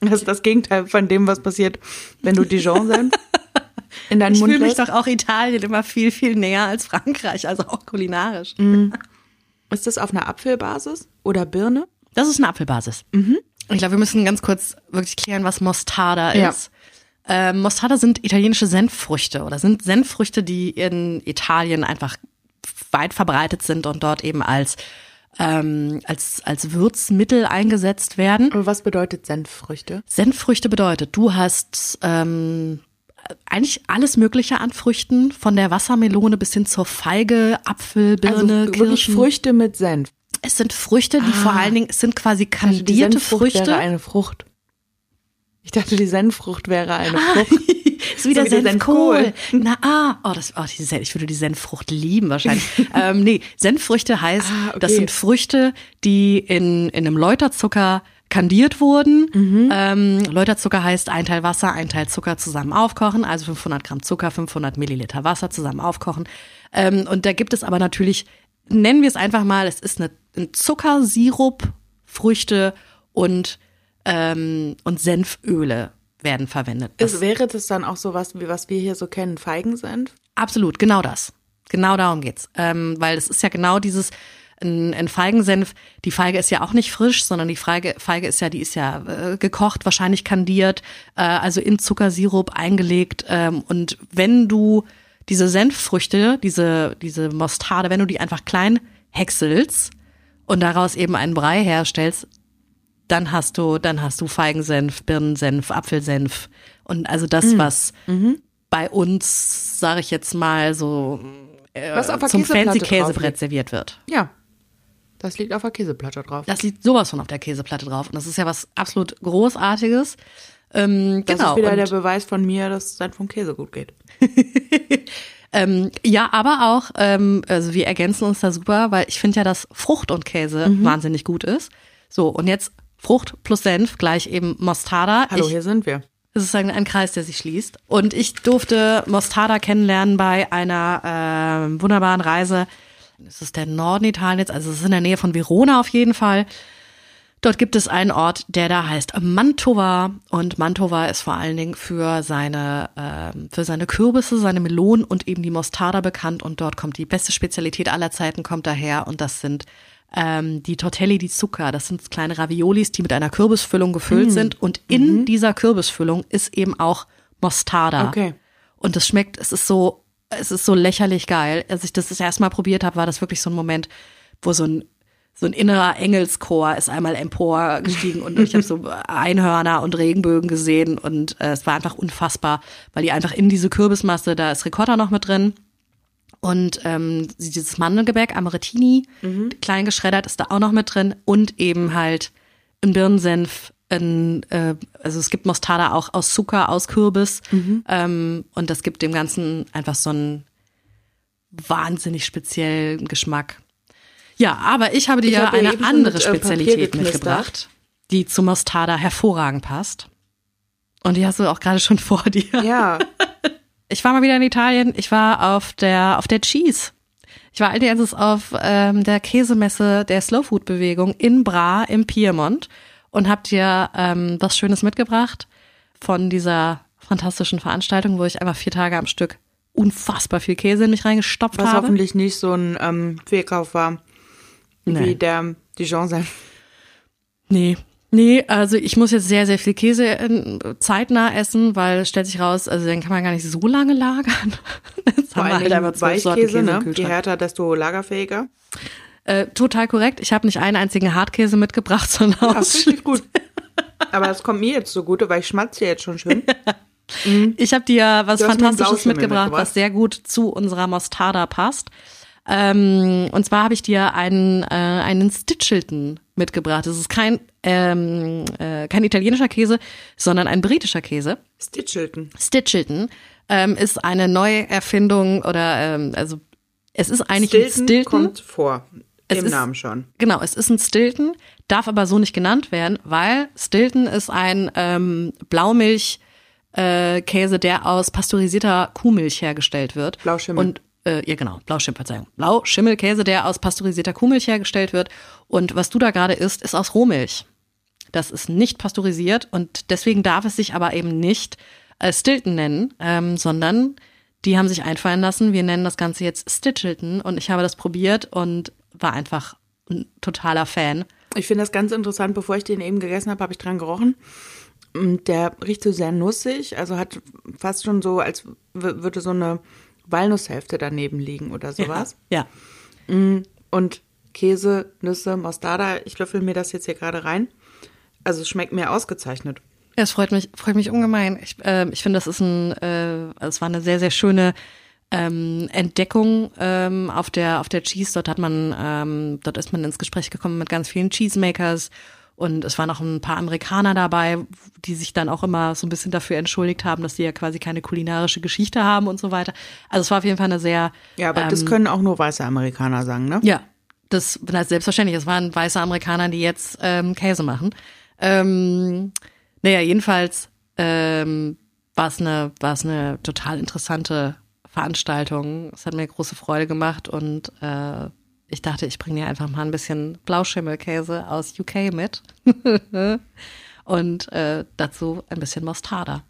Das ist das Gegenteil von dem, was passiert, wenn du Dijon-Senf in deinen ich Mund Ich fühle mich doch auch Italien immer viel, viel näher als Frankreich, also auch kulinarisch. Mm. Ist das auf einer Apfelbasis oder Birne? Das ist eine Apfelbasis. Mhm. Ich glaube, wir müssen ganz kurz wirklich klären, was Mostarda ja. ist. Ähm, Mostarda sind italienische Senffrüchte oder sind Senffrüchte, die in Italien einfach weit verbreitet sind und dort eben als ähm, als, als Würzmittel eingesetzt werden. Und was bedeutet Senffrüchte? Senffrüchte bedeutet, du hast ähm, eigentlich alles Mögliche an Früchten, von der Wassermelone bis hin zur Feige, Apfel, Birne, also Kirschen. Früchte mit Senf. Es sind Früchte, die ah. vor allen Dingen, es sind quasi kandierte also Früchte. Wäre eine Frucht. Ich dachte, die Senffrucht wäre eine ah, Frucht. ist wieder so Senfkohl. Na, ah, oh, das, oh, diese, ich würde die Senffrucht lieben wahrscheinlich. ähm, nee, Senffrüchte heißt, ah, okay. das sind Früchte, die in, in einem Läuterzucker kandiert wurden. Mhm. Ähm, Läuterzucker heißt ein Teil Wasser, ein Teil Zucker zusammen aufkochen, also 500 Gramm Zucker, 500 Milliliter Wasser zusammen aufkochen. Ähm, und da gibt es aber natürlich, nennen wir es einfach mal, es ist eine, ein Zuckersirup, Früchte und ähm, und Senföle werden verwendet. Das wäre das dann auch so was, wie was wir hier so kennen, Feigensenf? Absolut, genau das. Genau darum geht's. Ähm, weil es ist ja genau dieses, ein, ein Feigensenf, die Feige ist ja auch nicht frisch, sondern die Feige, Feige ist ja, die ist ja äh, gekocht, wahrscheinlich kandiert, äh, also in Zuckersirup eingelegt. Ähm, und wenn du diese Senffrüchte, diese, diese Mostarde, wenn du die einfach klein häckselst und daraus eben einen Brei herstellst, dann hast du, dann hast du Feigensenf, Birnensenf, Apfelsenf und also das, mhm. was mhm. bei uns, sage ich jetzt mal, so äh, zum fancy Käsebrett serviert wird. Ja. Das liegt auf der Käseplatte drauf. Das liegt sowas von auf der Käseplatte drauf. Und das ist ja was absolut Großartiges. Ähm, das genau. ist wieder und der Beweis von mir, dass es dann vom Käse gut geht. ähm, ja, aber auch, ähm, also wir ergänzen uns da super, weil ich finde ja, dass Frucht und Käse mhm. wahnsinnig gut ist. So, und jetzt Frucht plus Senf gleich eben Mostarda. Hallo, ich, hier sind wir. Es ist ein, ein Kreis, der sich schließt. Und ich durfte Mostarda kennenlernen bei einer äh, wunderbaren Reise. Es ist der Norden Italiens, also es ist in der Nähe von Verona auf jeden Fall. Dort gibt es einen Ort, der da heißt Mantova und Mantova ist vor allen Dingen für seine äh, für seine Kürbisse, seine Melonen und eben die Mostarda bekannt und dort kommt die beste Spezialität aller Zeiten kommt daher und das sind ähm, die Tortelli di Zucca. Das sind kleine Raviolis, die mit einer Kürbisfüllung gefüllt mm. sind. Und in mhm. dieser Kürbisfüllung ist eben auch Mostarda. Okay. Und das schmeckt, es ist so, es ist so lächerlich geil. Als ich das das erste Mal probiert habe, war das wirklich so ein Moment, wo so ein so ein innerer Engelschor ist einmal emporgestiegen und ich habe so Einhörner und Regenbögen gesehen und äh, es war einfach unfassbar, weil die einfach in diese Kürbismasse, da ist Ricotta noch mit drin und ähm, dieses Mandelgebäck, Amarettini, mhm. klein geschreddert, ist da auch noch mit drin. Und eben halt ein Birnensenf, ein, äh, also es gibt Mostarda auch aus Zucker, aus Kürbis. Mhm. Ähm, und das gibt dem Ganzen einfach so einen wahnsinnig speziellen Geschmack. Ja, aber ich habe dir Ich habe eine andere mit, äh, Spezialität mitgebracht, die zu Mostarda hervorragend passt. Und die hast du auch gerade schon vor dir. Ja, Ich war mal wieder in Italien. Ich war auf der auf der Cheese. Ich war als auf ähm, der Käsemesse der Slow Food Bewegung in Bra im Piemont und hab dir ähm, was Schönes mitgebracht von dieser fantastischen Veranstaltung, wo ich einfach vier Tage am Stück unfassbar viel Käse in mich reingestopft was habe. hoffentlich nicht so ein ähm, Fehlkauf war, Nee. wie der Dijon sein. Nee. Nee, also ich muss jetzt sehr, sehr viel Käse äh, zeitnah essen, weil stellt sich raus, also den kann man gar nicht so lange lagern. Jetzt Vor allem halt einfach Weichkäse, Käse im ne? Je härter, desto lagerfähiger. Äh, total korrekt. Ich habe nicht einen einzigen Hartkäse mitgebracht, sondern Ja, richtig gut. Aber das kommt mir jetzt zugute, weil ich schmatze jetzt schon schön. Ich habe dir was Fantastisches mitgebracht, mitgebracht. was sehr gut zu unserer Mostarda passt. Ähm, und zwar habe ich dir einen, äh, einen Stitchelton mitgebracht. Das ist kein, ähm, äh, kein italienischer Käse, sondern ein britischer Käse. Stitchelton. Stitchelton ähm, ist eine Neuerfindung oder ähm, also es ist eigentlich Stilton, ein Stilton. kommt vor. Im ist- Namen schon. Genau, es ist ein Stilton, darf aber so nicht genannt werden, weil Stilton ist ein ähm, Blaumilch äh, Käse, der aus pasteurisierter Kuhmilch hergestellt wird. Blauschimmel. Und äh, ja genau, Blauschimmel, Verzeihung. Blauschimmelkäse, der aus pasteurisierter Kuhmilch hergestellt wird. Und was du da gerade isst, ist aus Rohmilch. Das ist nicht pasteurisiert und deswegen darf es sich aber eben nicht äh, Stilton nennen, ähm, sondern die haben sich einfallen lassen, wir nennen das Ganze jetzt Stitchelton und ich habe das probiert und war einfach ein totaler Fan. Ich finde das ganz interessant. Bevor ich den eben gegessen habe, habe ich dran gerochen. Der riecht so sehr nussig, also hat fast schon so, als würde so eine Walnusshälfte daneben liegen oder sowas. Ja. Und Käse, Nüsse, Mostarda, ich löffel mir das jetzt hier gerade rein. Also es schmeckt mir ausgezeichnet. Es freut mich, freut mich ungemein. Ich, äh, ich finde, das ist ein, äh, es war eine sehr, sehr schöne ähm, Entdeckung ähm, auf der auf der Cheese. Dort hat man, ähm, dort ist man ins Gespräch gekommen mit ganz vielen Cheesemakers und es waren auch ein paar Amerikaner dabei, die sich dann auch immer so ein bisschen dafür entschuldigt haben, dass sie ja quasi keine kulinarische Geschichte haben und so weiter. Also es war auf jeden Fall eine sehr Ja, aber das ähm, können auch nur weiße Amerikaner sagen, ne? ja, das, das selbstverständlich. Es waren weiße Amerikaner, die jetzt ähm, Käse machen. Ähm, naja, jedenfalls ähm, war es eine, war es eine total interessante Veranstaltung. Es hat mir große Freude gemacht und äh, ich dachte, ich bringe dir einfach mal ein bisschen Blauschimmelkäse aus UK mit und äh, dazu ein bisschen Mostarda.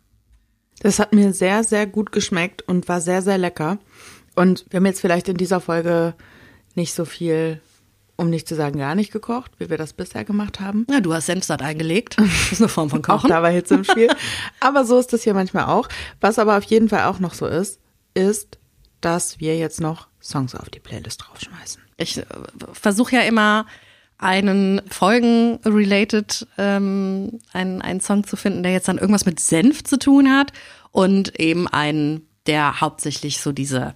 Das hat mir sehr, sehr gut geschmeckt und war sehr, sehr lecker. Und wir haben jetzt vielleicht in dieser Folge nicht so viel, um nicht zu sagen gar nicht gekocht, wie wir das bisher gemacht haben. Ja, du hast Senfsatt eingelegt. Das ist eine Form von Auch Kochen. da war Hitze im Spiel. aber so ist das hier manchmal auch. Was aber auf jeden Fall auch noch so ist, ist, dass wir jetzt noch Songs auf die Playlist draufschmeißen. Ich äh, versuche ja immer einen Folgen-related ähm, einen, einen Song zu finden, der jetzt dann irgendwas mit Senf zu tun hat und eben einen, der hauptsächlich so diese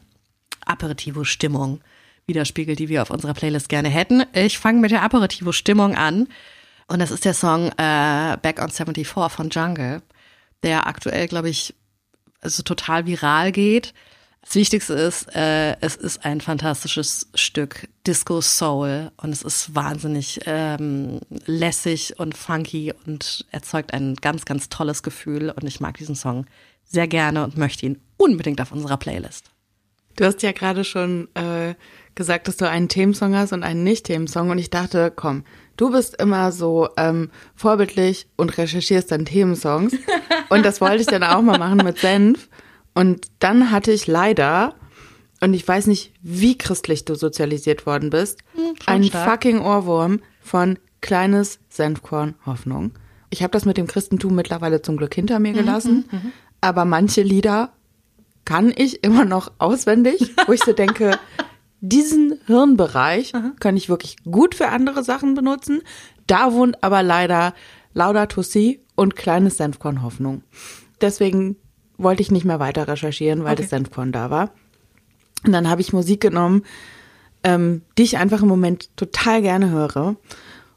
Aperitivo-Stimmung widerspiegelt, die wir auf unserer Playlist gerne hätten. Ich fange mit der Aperitivo-Stimmung an und das ist der Song äh, Back on 74 von Jungle, der aktuell, glaube ich, also total viral geht. Das Wichtigste ist, äh, es ist ein fantastisches Stück Disco Soul und es ist wahnsinnig ähm, lässig und funky und erzeugt ein ganz, ganz tolles Gefühl und ich mag diesen Song sehr gerne und möchte ihn unbedingt auf unserer Playlist. Du hast ja gerade schon äh, gesagt, dass du einen Themensong hast und einen Nicht-Themensong. Und ich dachte, komm, du bist immer so ähm, vorbildlich und recherchierst dann Themensongs. und das wollte ich dann auch mal machen mit Senf. Und dann hatte ich leider, und ich weiß nicht, wie christlich du sozialisiert worden bist, einen stark. fucking Ohrwurm von Kleines Senfkorn Hoffnung. Ich habe das mit dem Christentum mittlerweile zum Glück hinter mir gelassen. Aber manche Lieder kann ich immer noch auswendig, wo ich so denke, diesen Hirnbereich kann ich wirklich gut für andere Sachen benutzen. Da wohnt aber leider Laudato Si und kleines Senfkorn Hoffnung. Deswegen wollte ich nicht mehr weiter recherchieren, weil Okay. das Senfkorn da war. Und dann habe ich Musik genommen, ähm, die ich einfach im Moment total gerne höre.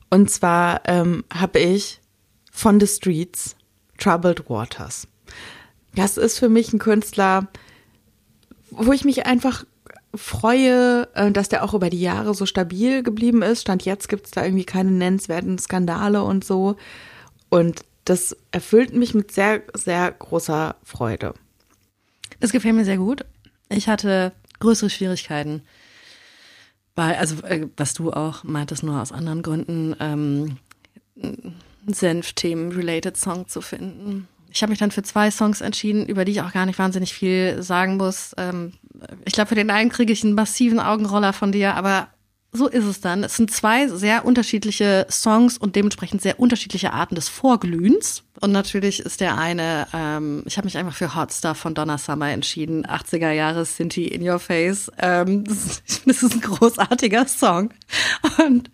Und zwar ähm, habe ich von The Streets Troubled Waters. Das ist für mich ein Künstler, wo ich mich einfach freue, äh, dass der auch über die Jahre so stabil geblieben ist. Stand jetzt gibt es da irgendwie keine nennenswerten Skandale und so. Und das erfüllt mich mit sehr, sehr großer Freude. Das gefällt mir sehr gut. Ich hatte größere Schwierigkeiten, weil, also äh, was du auch meintest, nur aus anderen Gründen, ähm, Senf-Themen-related Song zu finden. Ich habe mich dann für zwei Songs entschieden, über die ich auch gar nicht wahnsinnig viel sagen muss. Ähm, ich glaube, für den einen kriege ich einen massiven Augenroller von dir, aber so ist es dann. Es sind zwei sehr unterschiedliche Songs und dementsprechend sehr unterschiedliche Arten des Vorglühens. Und natürlich ist der eine, ähm, ich habe mich einfach für Hot Stuff von Donna Summer entschieden. 80er Jahre Sinti in Your Face. Ähm, das, das ist ein großartiger Song. Und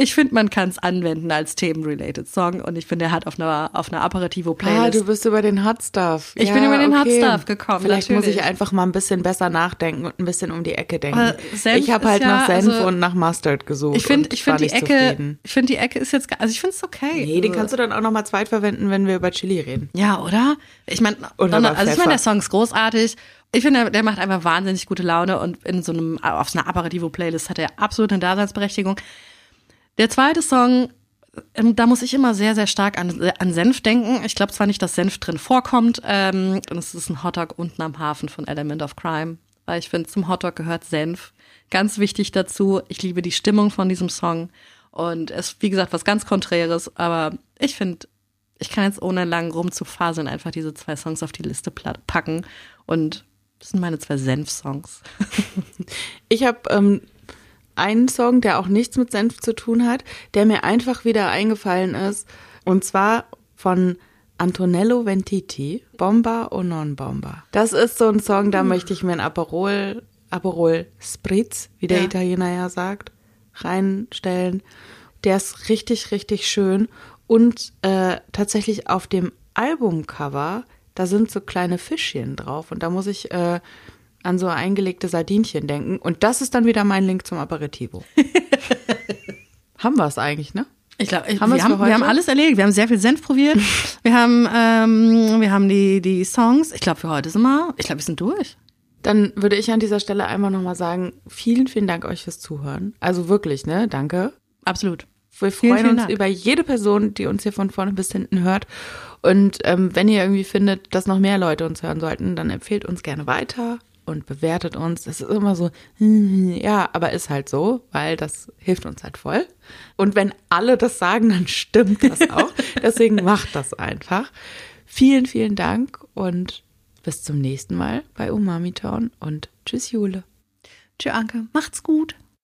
ich finde, man kann es anwenden als themenrelated Song und ich finde, er hat auf einer auf einer Aperitivo Playlist. Ah, du bist über den Hot Stuff. Ich ja, bin über den okay. Hot Stuff gekommen. Vielleicht natürlich. muss ich einfach mal ein bisschen besser nachdenken und ein bisschen um die Ecke denken. ich habe halt ja, nach Senf also, und nach Mustard gesucht. Ich finde, ich finde die Ecke, zufrieden. ich finde die Ecke ist jetzt, also ich finde es okay. Nee, den kannst du dann auch noch mal zweitverwenden, wenn wir über Chili reden. Ja, oder? Ich meine, also ich meine, der Song ist großartig. Ich finde, der macht einfach wahnsinnig gute Laune und in so einem auf so einer Aperitivo Playlist hat er absolut eine Daseinsberechtigung. Der zweite Song, ähm, da muss ich immer sehr, sehr stark an, an Senf denken. Ich glaube zwar nicht, dass Senf drin vorkommt. Ähm, es ist ein Hotdog unten am Hafen von Element of Crime. Weil ich finde, zum Hotdog gehört Senf. Ganz wichtig dazu. Ich liebe die Stimmung von diesem Song. Und es ist, wie gesagt, was ganz Konträres. Aber ich finde, ich kann jetzt ohne lang rumzufaseln einfach diese zwei Songs auf die Liste packen. Und das sind meine zwei Senf-Songs. ich habe ähm, einen Song, der auch nichts mit Senf zu tun hat, der mir einfach wieder eingefallen ist. Und zwar von Antonello Ventiti, Bomba o non Bomba. Das ist so ein Song, da möchte ich mir ein Aperol, Aperol Spritz, wie der ja. Italiener ja sagt, reinstellen. Der ist richtig, richtig schön. Und äh, tatsächlich auf dem Albumcover, da sind so kleine Fischchen drauf. Und da muss ich äh, an so eingelegte Sardinchen denken. Und das ist dann wieder mein Link zum Aperitivo. haben wir es eigentlich, ne? Ich glaube, haben wir, haben, wir haben alles erledigt. Wir haben sehr viel Senf probiert. wir haben, ähm, wir haben die, die Songs. Ich glaube, für heute sind wir, ich glaube, wir sind durch. Dann würde ich an dieser Stelle einmal nochmal sagen, vielen, vielen Dank euch fürs Zuhören. Also wirklich, ne? Danke. Absolut. Wir freuen vielen, vielen uns Dank. über jede Person, die uns hier von vorne bis hinten hört. Und ähm, wenn ihr irgendwie findet, dass noch mehr Leute uns hören sollten, dann empfehlt uns gerne weiter und bewertet uns. Es ist immer so, ja, aber ist halt so, weil das hilft uns halt voll. Und wenn alle das sagen, dann stimmt das auch. Deswegen macht das einfach. Vielen, vielen Dank und bis zum nächsten Mal bei Umami Town und tschüss Jule. Tschüss Anke, macht's gut.